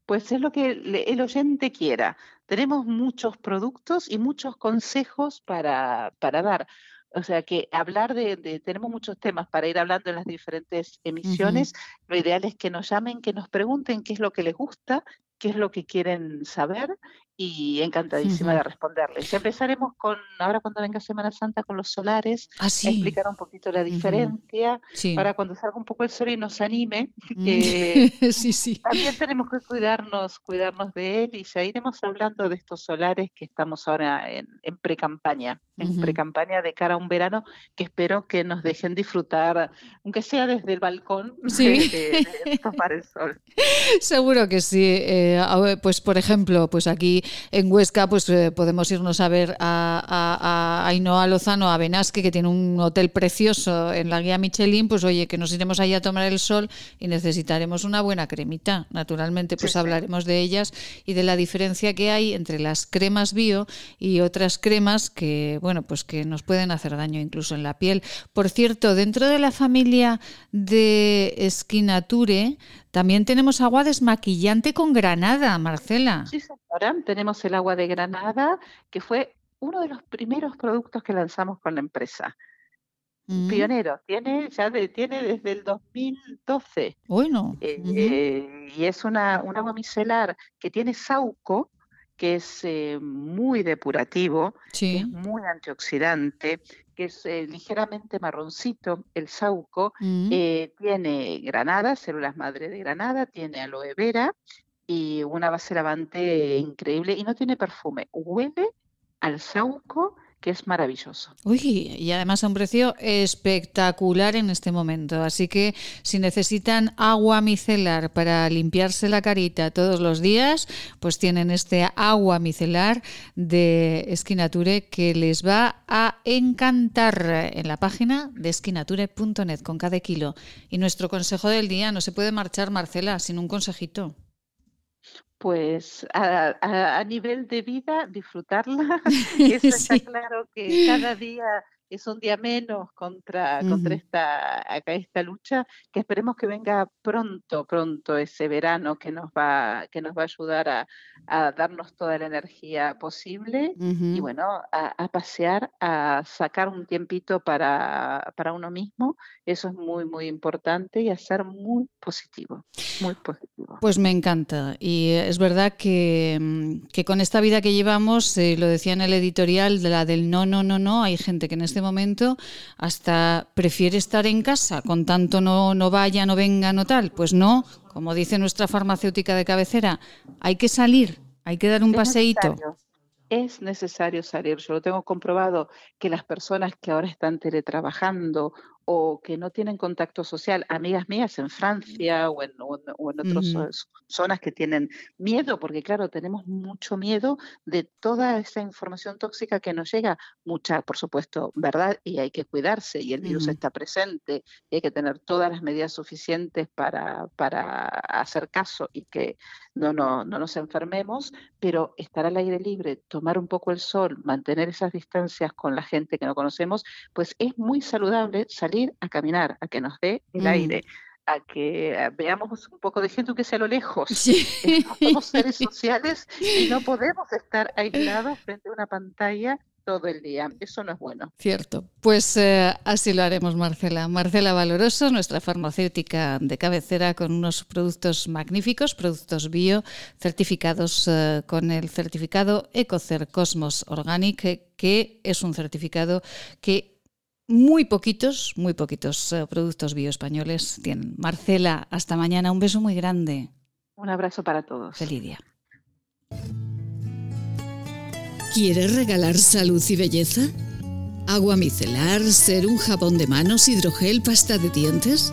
Pues es lo que el oyente quiera. Tenemos muchos productos y muchos consejos para, para dar. O sea que hablar de, tenemos muchos temas para ir hablando en las diferentes emisiones. Lo ideal es que nos llamen, que nos pregunten qué es lo que les gusta, qué es lo que quieren saber y encantadísima de responderles. Empezaremos con, ahora cuando venga Semana Santa, con los solares, ah, explicar un poquito la diferencia, para cuando salga un poco el sol y nos anime. Mm. sí, sí. También tenemos que cuidarnos, cuidarnos de él y ya iremos hablando de estos solares que estamos ahora en, en pre-campaña, en pre-campaña de cara a un verano que espero que nos dejen disfrutar, aunque sea desde el balcón, sí. de, tomar el sol. Seguro que sí. Eh, pues por ejemplo, pues aquí en Huesca pues eh, podemos irnos a ver a, a, a Ainhoa Lozano, a Benasque, que tiene un hotel precioso en la guía Michelin, pues oye, que nos iremos allí a tomar el sol y necesitaremos una buena cremita. Naturalmente, pues hablaremos de ellas y de la diferencia que hay entre las cremas bio y otras cremas que, bueno, pues que nos pueden hacer daño incluso en la piel. Por cierto, dentro de la familia de Skinature también tenemos agua desmaquillante con granada, Marcela. Sí, señora. Tenemos el agua de granada, que fue uno de los primeros productos que lanzamos con la empresa. Mm. Pionero, tiene ya tiene desde el 2012. Bueno. Eh, y es una, un agua micelar que tiene sauco, que es eh, muy depurativo, es muy antioxidante, que es eh, ligeramente marroncito, el sauco, mm. eh, tiene granada, células madre de granada, tiene aloe vera y una base lavante increíble y no tiene perfume. Huele al sauco que es maravilloso. Uy, y además a un precio espectacular en este momento. Así que si necesitan agua micelar para limpiarse la carita todos los días, pues tienen este agua micelar de Esquinature que les va a encantar en la página de esquinature.net con cada kilo. Y nuestro consejo del día, no se puede marchar Marcela sin un consejito pues a, nivel de vida disfrutarla. Eso está claro que cada día es un día menos contra, contra esta, esta lucha, que esperemos que venga pronto, pronto ese verano que nos va, que nos va a ayudar a, darnos toda la energía posible y bueno, a, pasear, a sacar un tiempito para, para uno mismo, eso es muy, muy importante y a ser muy positivo, muy positivo. Pues me encanta. Y es verdad que, mm, que con esta vida que llevamos, eh, lo decía en el editorial, de la del no, no, no, no, hay gente que en este momento hasta prefiere estar en casa, con tanto no, no vaya, no venga, no tal. Pues no, como dice nuestra farmacéutica de cabecera, hay que salir, hay que dar un paseíto. Es necesario salir. Yo lo tengo comprobado que las personas que ahora están teletrabajando o que no tienen contacto social, amigas mías en Francia o en, o en, otras zonas que tienen miedo, porque claro, tenemos mucho miedo de toda esa información tóxica que nos llega, mucha, por supuesto, verdad, y hay que cuidarse, y el virus está presente, y hay que tener todas las medidas suficientes para, para hacer caso y que no, no, no nos enfermemos, pero estar al aire libre, tomar un poco el sol, mantener esas distancias con la gente que no conocemos, pues es muy saludable salir a caminar, a que nos dé el mm. aire a que veamos un poco de gente que sea a lo lejos. Somos seres sociales y no podemos estar aislados frente a una pantalla todo el día. Eso no es bueno. Cierto. Pues eh, así lo haremos, Marcela. Marcela Valoroso, nuestra farmacéutica de cabecera, con unos productos magníficos, productos bio, certificados eh, con el certificado Ecocer Cosmos Organic, que es un certificado que muy poquitos, muy poquitos eh, productos bio españoles tienen. Marcela, hasta mañana. Un beso muy grande. Un abrazo para todos. Feliz día. ¿Quieres regalar salud y belleza? ¿Agua micelar, ser un jabón de manos, hidrogel, pasta de dientes?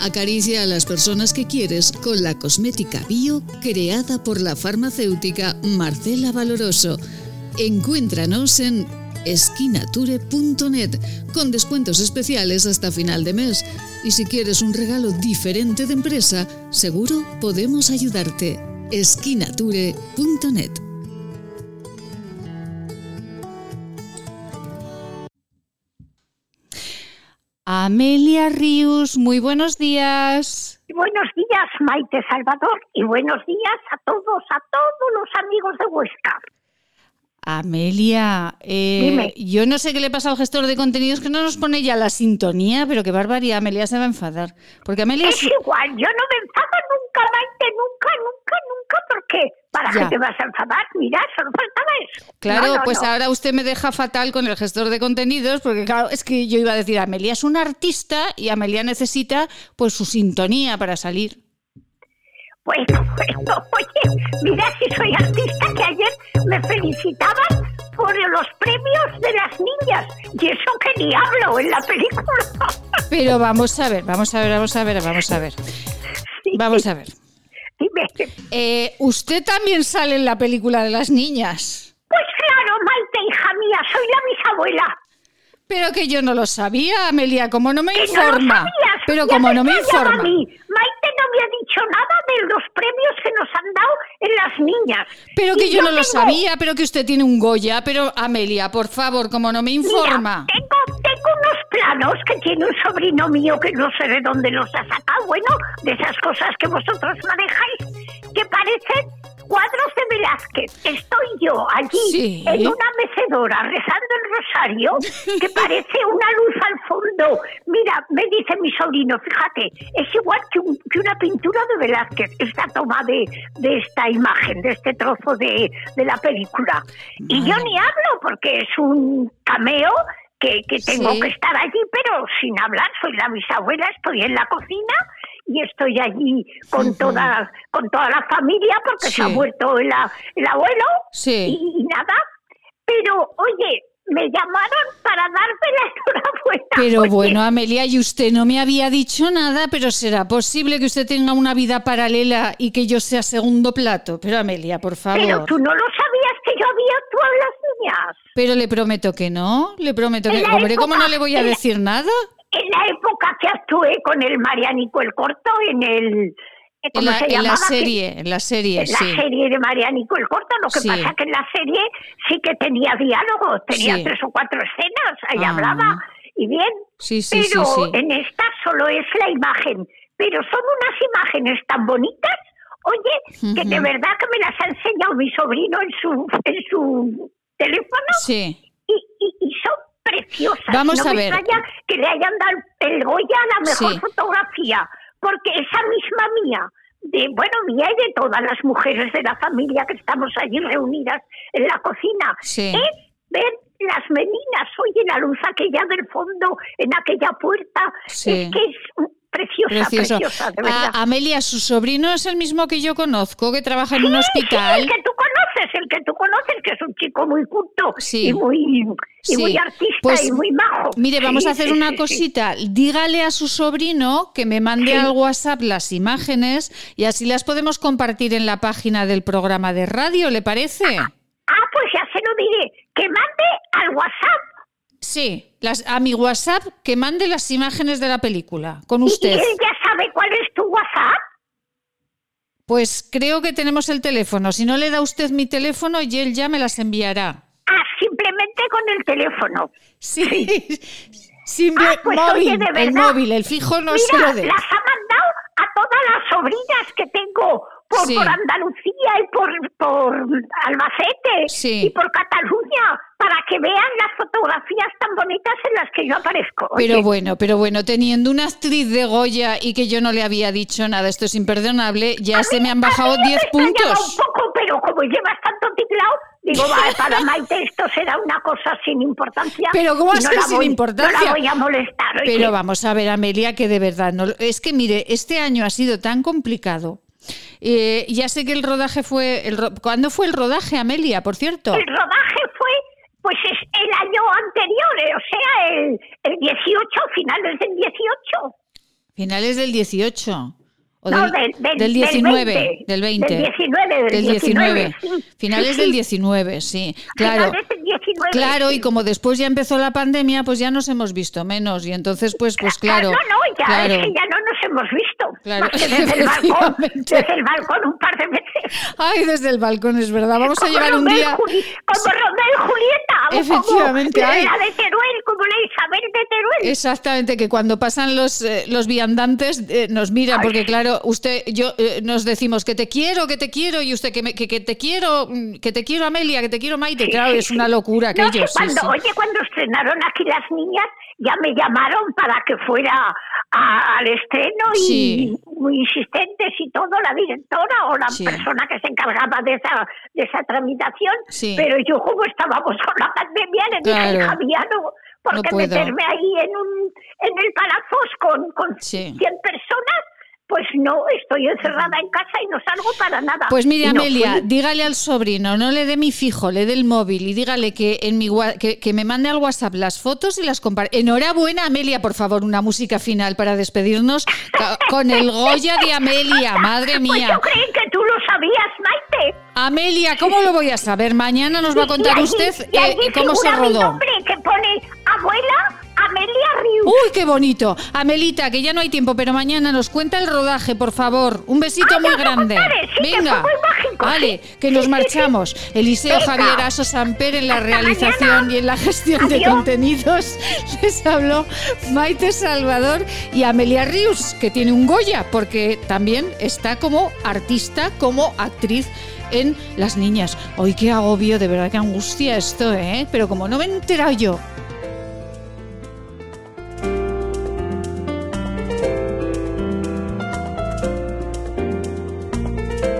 Acaricia a las personas que quieres con la cosmética bio creada por la farmacéutica Marcela Valoroso. Encuéntranos en esquinature.net con descuentos especiales hasta final de mes. Y si quieres un regalo diferente de empresa, seguro podemos ayudarte. esquinature.net Amelia Ríos, muy buenos días. Buenos días, Maite Salvador, y buenos días a todos, a todos los amigos de Huesca. Amelia, eh, yo no sé qué le pasa al gestor de contenidos que no nos pone ya la sintonía, pero qué barbaridad, Amelia se va a enfadar. Porque Amelia es igual, yo no me enfado nunca, Maite, nunca, nunca, nunca, porque ¿para qué te vas a enfadar? Mira, solo faltaba eso. Claro, pues ahora usted me deja fatal con el gestor de contenidos, porque claro, es que yo iba a decir, Amelia es una artista y Amelia necesita pues su sintonía para salir. Bueno, bueno, oye, mira si soy artista que ayer me felicitaban por los premios de las niñas. Y eso que ni hablo en la película. Pero vamos a ver, vamos a ver, vamos a ver, vamos a ver. Vamos a ver. Dime. Eh, ¿Usted también sale en la película de las niñas? Pues claro, Maite, hija mía, soy la bisabuela. Pero que yo no lo sabía, Amelia, como no me informa. pero como no me informa. Dicho nada de los premios que nos han dado en las niñas. Pero que yo, no lo sabía, pero que usted tiene un Goya. Pero Amelia, por favor, como no me informa. tengo, tengo unos planos que tiene un sobrino mío que no sé de dónde los ha sacado. Bueno, de esas cosas que vosotros manejáis, que parecen cuadros de Velázquez. Estoy yo allí en una mecedora rezando el rosario que parece una luz al fondo. Mira, me dice mi sobrino, fíjate, es igual que, una pintura de Velázquez, esta toma de, esta imagen, de este trozo de, la película. Y yo ni hablo porque es un cameo que, tengo que estar allí, pero sin hablar, soy la bisabuela, estoy en la cocina y estoy allí con toda con toda la familia porque se ha muerto el, abuelo y, nada. Pero oye, me llamaron para darme la enhorabuena. Pero bueno, Amelia, y usted no me había dicho nada, pero será posible que usted tenga una vida paralela y que yo sea segundo plato. Pero Amelia, por favor. Pero tú no lo sabías que yo había actuado en las niñas. Pero le prometo que no, le prometo que... Hombre, ¿cómo no le voy a decir nada? En la época que actué con el Marianico el Corto, en el... en la, serie, en la serie, en la serie de Marianico el Corto, lo que pasa que en la serie sí que tenía diálogos, tenía tres o cuatro escenas, ahí ah. hablaba, y bien, pero en esta solo es la imagen, pero son unas imágenes tan bonitas, oye, que de verdad que me las ha enseñado mi sobrino en su, en su teléfono, sí. y, y son preciosa. Vamos no a me ver. Extraña que le hayan dado el Goya a la mejor fotografía, porque esa misma mía, de bueno, mía y de todas las mujeres de la familia que estamos allí reunidas en la cocina, es ver las meninas, oye, la luz aquella del fondo, en aquella puerta, es que es preciosa, preciosa, de verdad. Amelia, su sobrino es el mismo que yo conozco, que trabaja en un hospital. el que tú conoces, el que tú conoces, que es un chico muy culto y muy y muy artista pues, y muy majo. Mire, vamos a hacer una cosita. Dígale a su sobrino que me mande al WhatsApp las imágenes y así las podemos compartir en la página del programa de radio, ¿le parece? Ah, pues ya se lo diré. Que mande al WhatsApp Sí, las, a mi WhatsApp que mande las imágenes de la película con usted. ¿Y él ya sabe cuál es tu WhatsApp? Pues creo que tenemos el teléfono. Si no le da usted mi teléfono y él ya me las enviará. Ah, simplemente con el teléfono. Sí. Simple, ah, pues, móvil, el móvil, el fijo no Mira, se lo de. Las ha mandado a todas las sobrinas que tengo por Andalucía y por, por Albacete y por Cataluña para que vean las fotografías tan bonitas en las que yo aparezco. Pero bueno, pero bueno, teniendo una actriz de Goya y que yo no le había dicho nada, esto es imperdonable, ya se me han bajado 10 puntos. Un poco, pero como llevas tanto teclado, digo, va, para Maite esto será una cosa sin importancia. Pero ¿cómo va a ser sin importancia? No la voy a molestar. Pero vamos a ver, Amelia, que de verdad, no, es que mire, este año ha sido tan complicado. Eh, ya sé que el rodaje fue... El, ¿Cuándo fue el rodaje, Amelia, por cierto? El rodaje fue pues es el año anterior, eh, o sea, el, el 18, finales del 18. Finales del 18. O no, del, del, 19, del 20. Del 19, del 19. Finales del 19, sí. Claro. Claro, y como después ya empezó la pandemia, pues ya nos hemos visto menos. Y entonces, pues, pues claro. No, no, ya, claro. es que ya no nos hemos visto. Claro. Más que desde el balcón, desde el balcón un par de veces. Ay, desde el balcón, es verdad. Vamos a llevar un día. Juli como Romeo y Julieta. Efectivamente. Como la de Teruel, como la Isabel de Teruel. Exactamente, que cuando pasan los, eh, los viandantes eh, nos miran, porque claro, usted, yo eh, nos decimos que te quiero, que te quiero, y usted que, me, que, que, te quiero, mm, que te quiero Amelia, que te quiero Maite, Sí, claro, sí, es una locura No, aquello. que cuando, sí. Oye, cuando estrenaron aquí las niñas, ya me llamaron para que fuera a- al estreno y muy insistentes y todo, la directora o la persona que se encargaba de esa, de esa tramitación. Pero yo, como estábamos con la pandemia, le dije, Claro. mía, no, porque puedo. meterme ahí en, un, en el palazos con, con Sí. 100 personas, pues no, estoy encerrada en casa y no salgo para nada. Pues mire, no Amelia, fui. dígale al sobrino, no le dé mi fijo, le dé el móvil y dígale que, en mi, que, que me mande al WhatsApp las fotos y las compare. Enhorabuena, Amelia, por favor, una música final para despedirnos con el Goya de Amelia, madre Pues mía. yo creí que tú lo sabías, Maite. Amelia, ¿cómo lo voy a saber? Mañana nos va a Y contar allí- usted y allí eh, cómo se figura mi rodó. nombre que pone abuela Uy, qué bonito. Amelita, que ya no hay tiempo, pero mañana nos cuenta el rodaje, por favor. Un besito muy grande. sí, Venga. mágico, Vale, sí, que nos sí, marchamos. Eliseo Venga. Javier Aso Samper en la Hasta realización mañana. y en la gestión de contenidos. Les habló Maite Salvador y Amelia Rius, que tiene un Goya, porque también está como artista, como actriz en Las Niñas. Hoy qué agobio, de verdad, qué angustia esto, ¿eh? Pero como no me he enterado yo